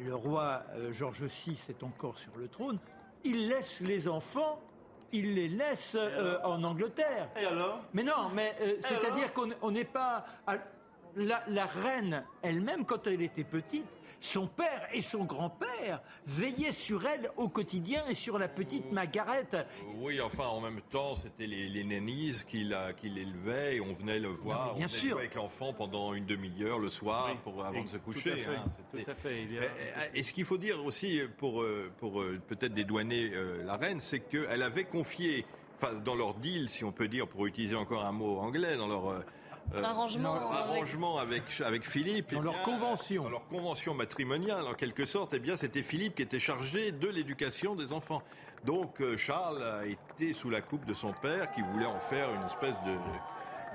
le roi euh, George VI est encore sur le trône. Il laisse les enfants. Il les laisse euh, en Angleterre.
Et alors?
Mais non, mais euh, c'est-à-dire qu'on on n'est pas. à- la, la reine elle-même, quand elle était petite, son père et son grand-père veillaient sur elle au quotidien et sur la petite Margaret.
Oui, enfin, en même temps, c'était les, les qui la- qui l'élevaient et on venait le voir.
bien
on
sûr.
jouer avec l'enfant pendant une demi-heure le soir
Oui,
pour, avant de se
tout
coucher.
à fait,
hein.
Tout à fait. Il y a-
Et, et ce qu'il faut dire aussi pour, euh, pour euh, peut-être dédouaner euh, la reine, c'est qu'elle avait confié, enfin, dans leur deal, si on peut dire, pour utiliser encore un mot anglais, dans leur euh, euh,
Arrangement
dans leur
avec-
arrangement avec avec Philippe,
Dans
eh
leur
bien,
convention.
dans leur convention matrimoniale, en quelque sorte, eh bien, c'était Philippe qui était chargé de l'éducation des enfants. Donc euh, Charles a été sous la coupe de son père, qui voulait en faire une espèce de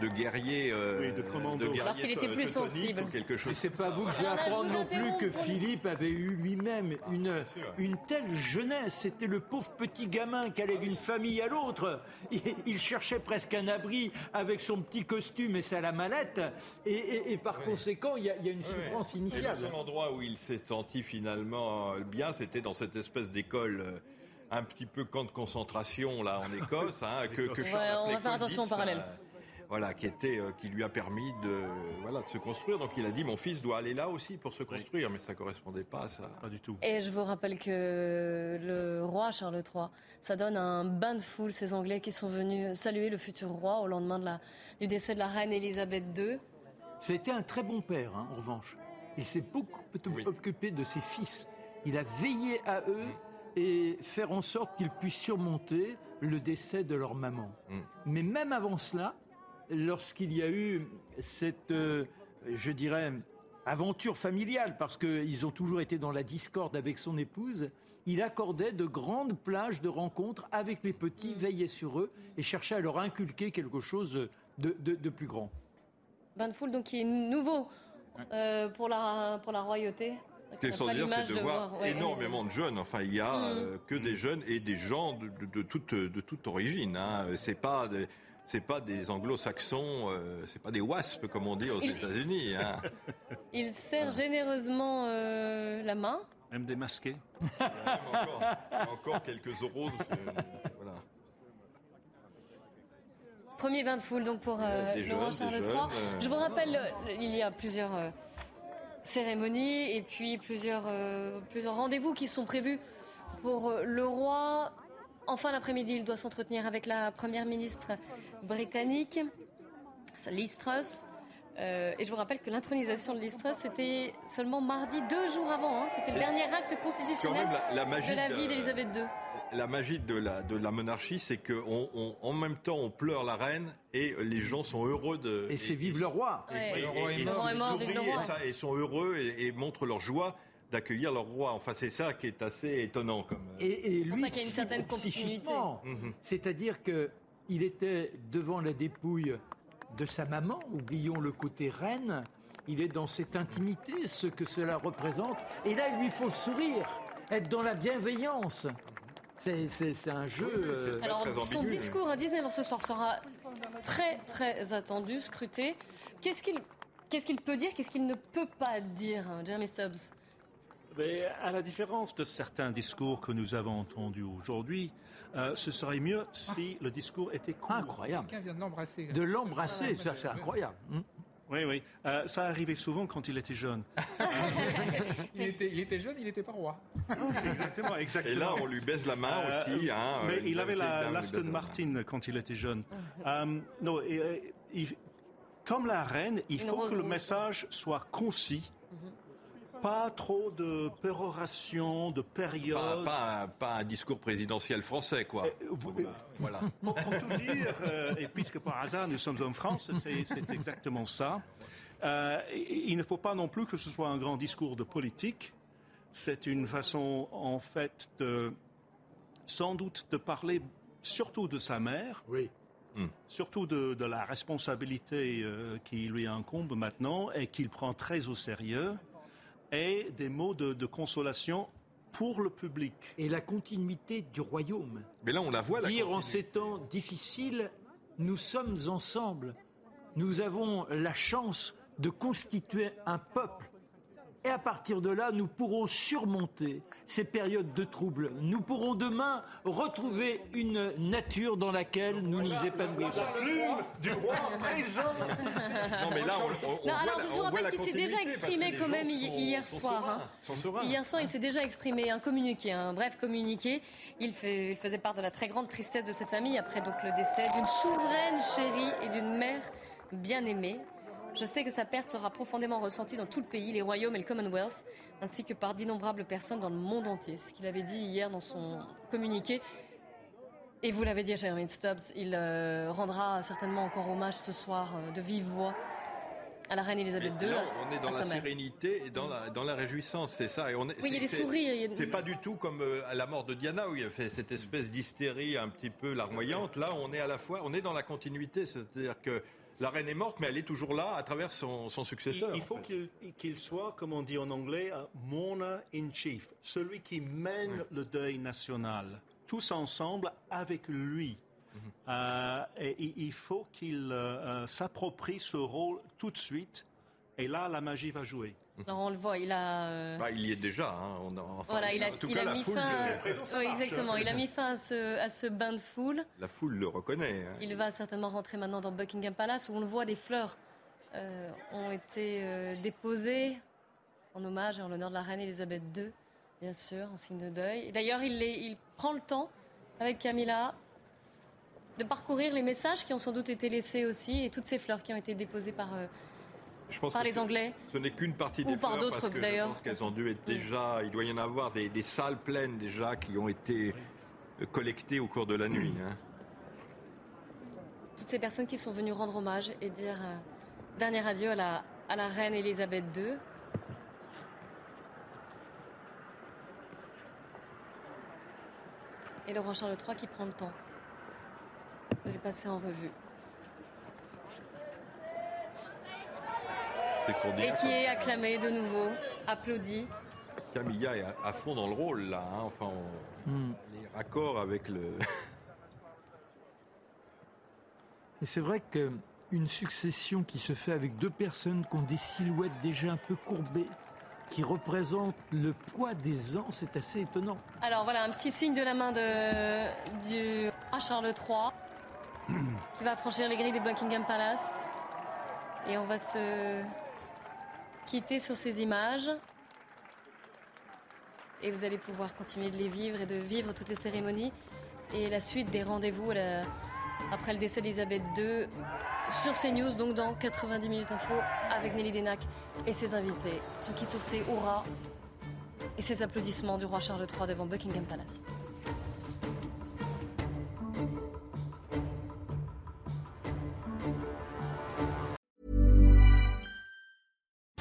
de guerrier, euh,
Oui, de commando.
guerrier
Alors qu'il était plus sensible.
quelque
Et
chose.
c'est pas vous que je vais
Alors là, je
apprendre non plus que Philippe avait eu lui-même une,
bien sûr.
une telle jeunesse. C'était le pauvre petit gamin qui allait d'une famille à l'autre. Il, il cherchait presque un abri avec son petit costume et sa la mallette. Et, et- et par conséquent, il y, a, il y a une souffrance
Et
initiale.
le seul endroit où il s'est senti finalement euh, bien, c'était dans cette espèce d'école euh, un petit peu camp de concentration là en Écosse, hein, que, que
Ouais,
Charles
on va faire attention au
Colbis,
parallèle.
Voilà, qui était, euh, qui lui a permis de, voilà, de se construire. Donc il a dit, mon fils doit aller là aussi pour se construire, mais ça correspondait pas à ça.
Pas du tout.
Et je vous rappelle que le roi Charles III, ça donne un bain de foule, ces Anglais qui sont venus saluer le futur roi au lendemain de la, du décès de la reine Elisabeth II.
C'était un très bon père, hein, en revanche. Il s'est beaucoup
Oui.
occupé de ses fils. Il a veillé à eux et faire en sorte qu'ils puissent surmonter le décès de leur maman.
Mm.
Mais même avant cela, lorsqu'il y a eu cette, euh, je dirais, aventure familiale, parce qu'ils ont toujours été dans la discorde avec son épouse, il accordait de grandes plages de rencontres avec les petits, veillait sur eux et cherchait à leur inculquer quelque chose de, de- de plus grand.
Bain de foule donc qui est nouveau euh, pour, la, pour la royauté.
Ce
n'a pas
dire, c'est de voir
ouais,
énormément de jeunes. Enfin, il y a
Mm.
euh, que des jeunes et des gens de, de, de toute, de toute origine. Hein. C'est pas des- c'est pas des anglo-saxons, euh, c'est pas des wasps comme on dit aux États-Unis. Hein.
Il serre généreusement euh, la main.
Même démasqué.
Même encore, encore quelques euros. euh, voilà.
Premier bain de foule donc pour euh,
Des
le roi
jeunes,
Charles
jeunes,
III.
euh,
Je vous rappelle, il y a plusieurs euh, cérémonies et puis plusieurs, euh, plusieurs rendez-vous qui sont prévus pour euh, le roi. En fin d'après-midi, il doit s'entretenir avec la première ministre britannique, Liz Truss. Euh, et je vous rappelle que l'intronisation de Listrus, c'était seulement mardi, deux jours avant. hein. C'était le dernier acte constitutionnel
Quand même, la- la magie
de la vie d'Elisabeth II.
La magie de la, de la monarchie, c'est qu'en on, en même temps, on pleure la reine et les gens sont heureux de.
Et c'est vive le roi.
Et,
Ouais.
et-
Le roi est
et- et
mort. Le roi est mort, vive le
sourient
roi.
et ça- et sont heureux et, et montrent leur joie d'accueillir leur roi. Enfin, c'est ça qui est assez étonnant. Comme...
Et, et
C'est pour
lui,
ça qu'il y a une certaine
psychiquement,
Mhm.
C'est-à-dire que il était devant la dépouille de sa maman, oublions le côté reine, il est dans cette intimité, ce que cela représente, et là il lui faut sourire, être dans la bienveillance. C'est- C'est c'est un jeu... euh,
Alors, son discours à 19h ce soir sera très, très attendu, scruté. Qu'est-ce qu'il qu'est-ce qu'il peut dire, qu'est-ce qu'il ne peut pas dire, hein, Jeremy Stubbs?
Mais à la différence de certains discours que nous avons entendus aujourd'hui, euh, ce serait mieux si le discours était court.
Incroyable.
Quelqu'un vient de l'embrasser.
De l'embrasser, ça c'est incroyable. Hmm.
Oui, oui. Euh, ça arrivait souvent quand il était jeune.
il, était, il était jeune, il n'était pas roi.
exactement, exactement.
Et là, on lui baise la main
Euh,
aussi. hein,
mais il avait la- l'Aston
la main.
Martin quand il était jeune. Euh, non, et, comme la reine, il
Une
faut que le message soit concis. Pas trop de péroration, de période.
pas un, pas un discours présidentiel français, quoi. voilà.
Pour, pour tout dire, euh, et puisque par hasard nous sommes en France, c'est exactement ça. Euh, il ne faut pas non plus que ce soit un grand discours de politique. C'est une façon, en fait, de, sans doute de parler surtout de sa mère.
Oui.
Surtout de, de la responsabilité euh, qui lui incombe maintenant et qu'il prend très au sérieux. Et des mots de, de consolation pour le public.
Et la continuité du royaume.
Mais là, on la voit, la
Dire en ces temps difficiles, nous sommes ensemble. Nous avons la chance de constituer un peuple. Et à partir de là, nous pourrons surmonter ces périodes de troubles. Nous pourrons demain retrouver une nature dans laquelle nous nous épanouirons.
du roi présent.
Non, mais là, on, on- on
Non,
voit
alors
la-
je vous rappelle
la
qu'il s'est déjà exprimé quand même hier
sont
soir.
sereins,
hein. Hier soir, il s'est déjà exprimé, un communiqué, un bref communiqué. Il, fait- il faisait part de la très grande tristesse de sa famille après donc le décès d'une souveraine chérie et d'une mère bien aimée. Je sais que sa perte sera profondément ressentie dans tout le pays, les royaumes et le Commonwealth, ainsi que par d'innombrables personnes dans le monde entier. Ce qu'il avait dit hier dans son communiqué. Et vous l'avez dit, Jeremy Stubbs, il euh, rendra certainement encore hommage ce soir euh, de vive voix à la reine Elisabeth II. à-
on est dans la sérénité et dans la, dans la réjouissance, c'est ça. Et on est-
Oui, il y a des sourires,
C'est pas du tout comme euh, à la mort de Diana où il y a fait cette espèce d'hystérie un petit peu larmoyante. Là, on est à la fois, on est dans la continuité, c'est-à-dire que la reine est morte, mais elle est toujours là à travers son, son successeur.
Il, il faut qu'il soit, comme on dit en anglais, un mourner in chief, celui qui mène le deuil national, tous ensemble avec lui. Euh, et il- il faut qu'il euh, euh, s'approprie ce rôle tout de suite, et là, la magie va jouer.
Alors on le voit, il a. euh,
Bah, il y est déjà. hein, on a- enfin,
voilà, il a,
en tout
il
cas,
a
la
mis
foule,
fin. Oui, exactement. Il a mis fin à ce, à ce bain de foule.
La foule le reconnaît. hein.
Il va certainement rentrer maintenant dans Buckingham Palace où on le voit, des fleurs euh, ont été euh, déposées en hommage et en l'honneur de la reine Elisabeth II, bien sûr, en signe de deuil. D'ailleurs, il, les- il prend le temps, avec Camilla, de parcourir les messages qui ont sans doute été laissés aussi et toutes ces fleurs qui ont été déposées par, euh,
Je pense
par
que
les Anglais.
Ce n'est qu'une partie
Ou
des
par
fleurs
d'autres, d'ailleurs.
Je pense qu'elles ont dû être déjà. Il doit y en avoir des, des salles pleines déjà qui ont été collectées au cours de la nuit. hein.
toutes ces personnes qui sont venues rendre hommage et dire euh, dernier adieu à la, à la reine Elisabeth II. Et le roi Charles III qui prend le temps de les passer en revue. Et qui est acclamé de nouveau, applaudi.
Camilla est à, fond dans le rôle là. hein. Enfin, on-
Hmm.
les raccords avec le.
Et c'est vrai qu'une succession qui se fait avec deux personnes qui ont des silhouettes déjà un peu courbées, qui représentent le poids des ans, c'est assez étonnant.
Alors voilà, un petit signe de la main de, du roi Charles III qui va franchir les grilles de Buckingham Palace. Et on va se quitter sur ces images. Et vous allez pouvoir continuer de les vivre et de vivre toutes les cérémonies et la suite des rendez-vous après le décès d'Elisabeth II sur CNews, donc dans 90 minutes info avec Nelly Denac et ses invités. Ce qui sur ses hurrahs et ses applaudissements du roi Charles III devant Buckingham Palace.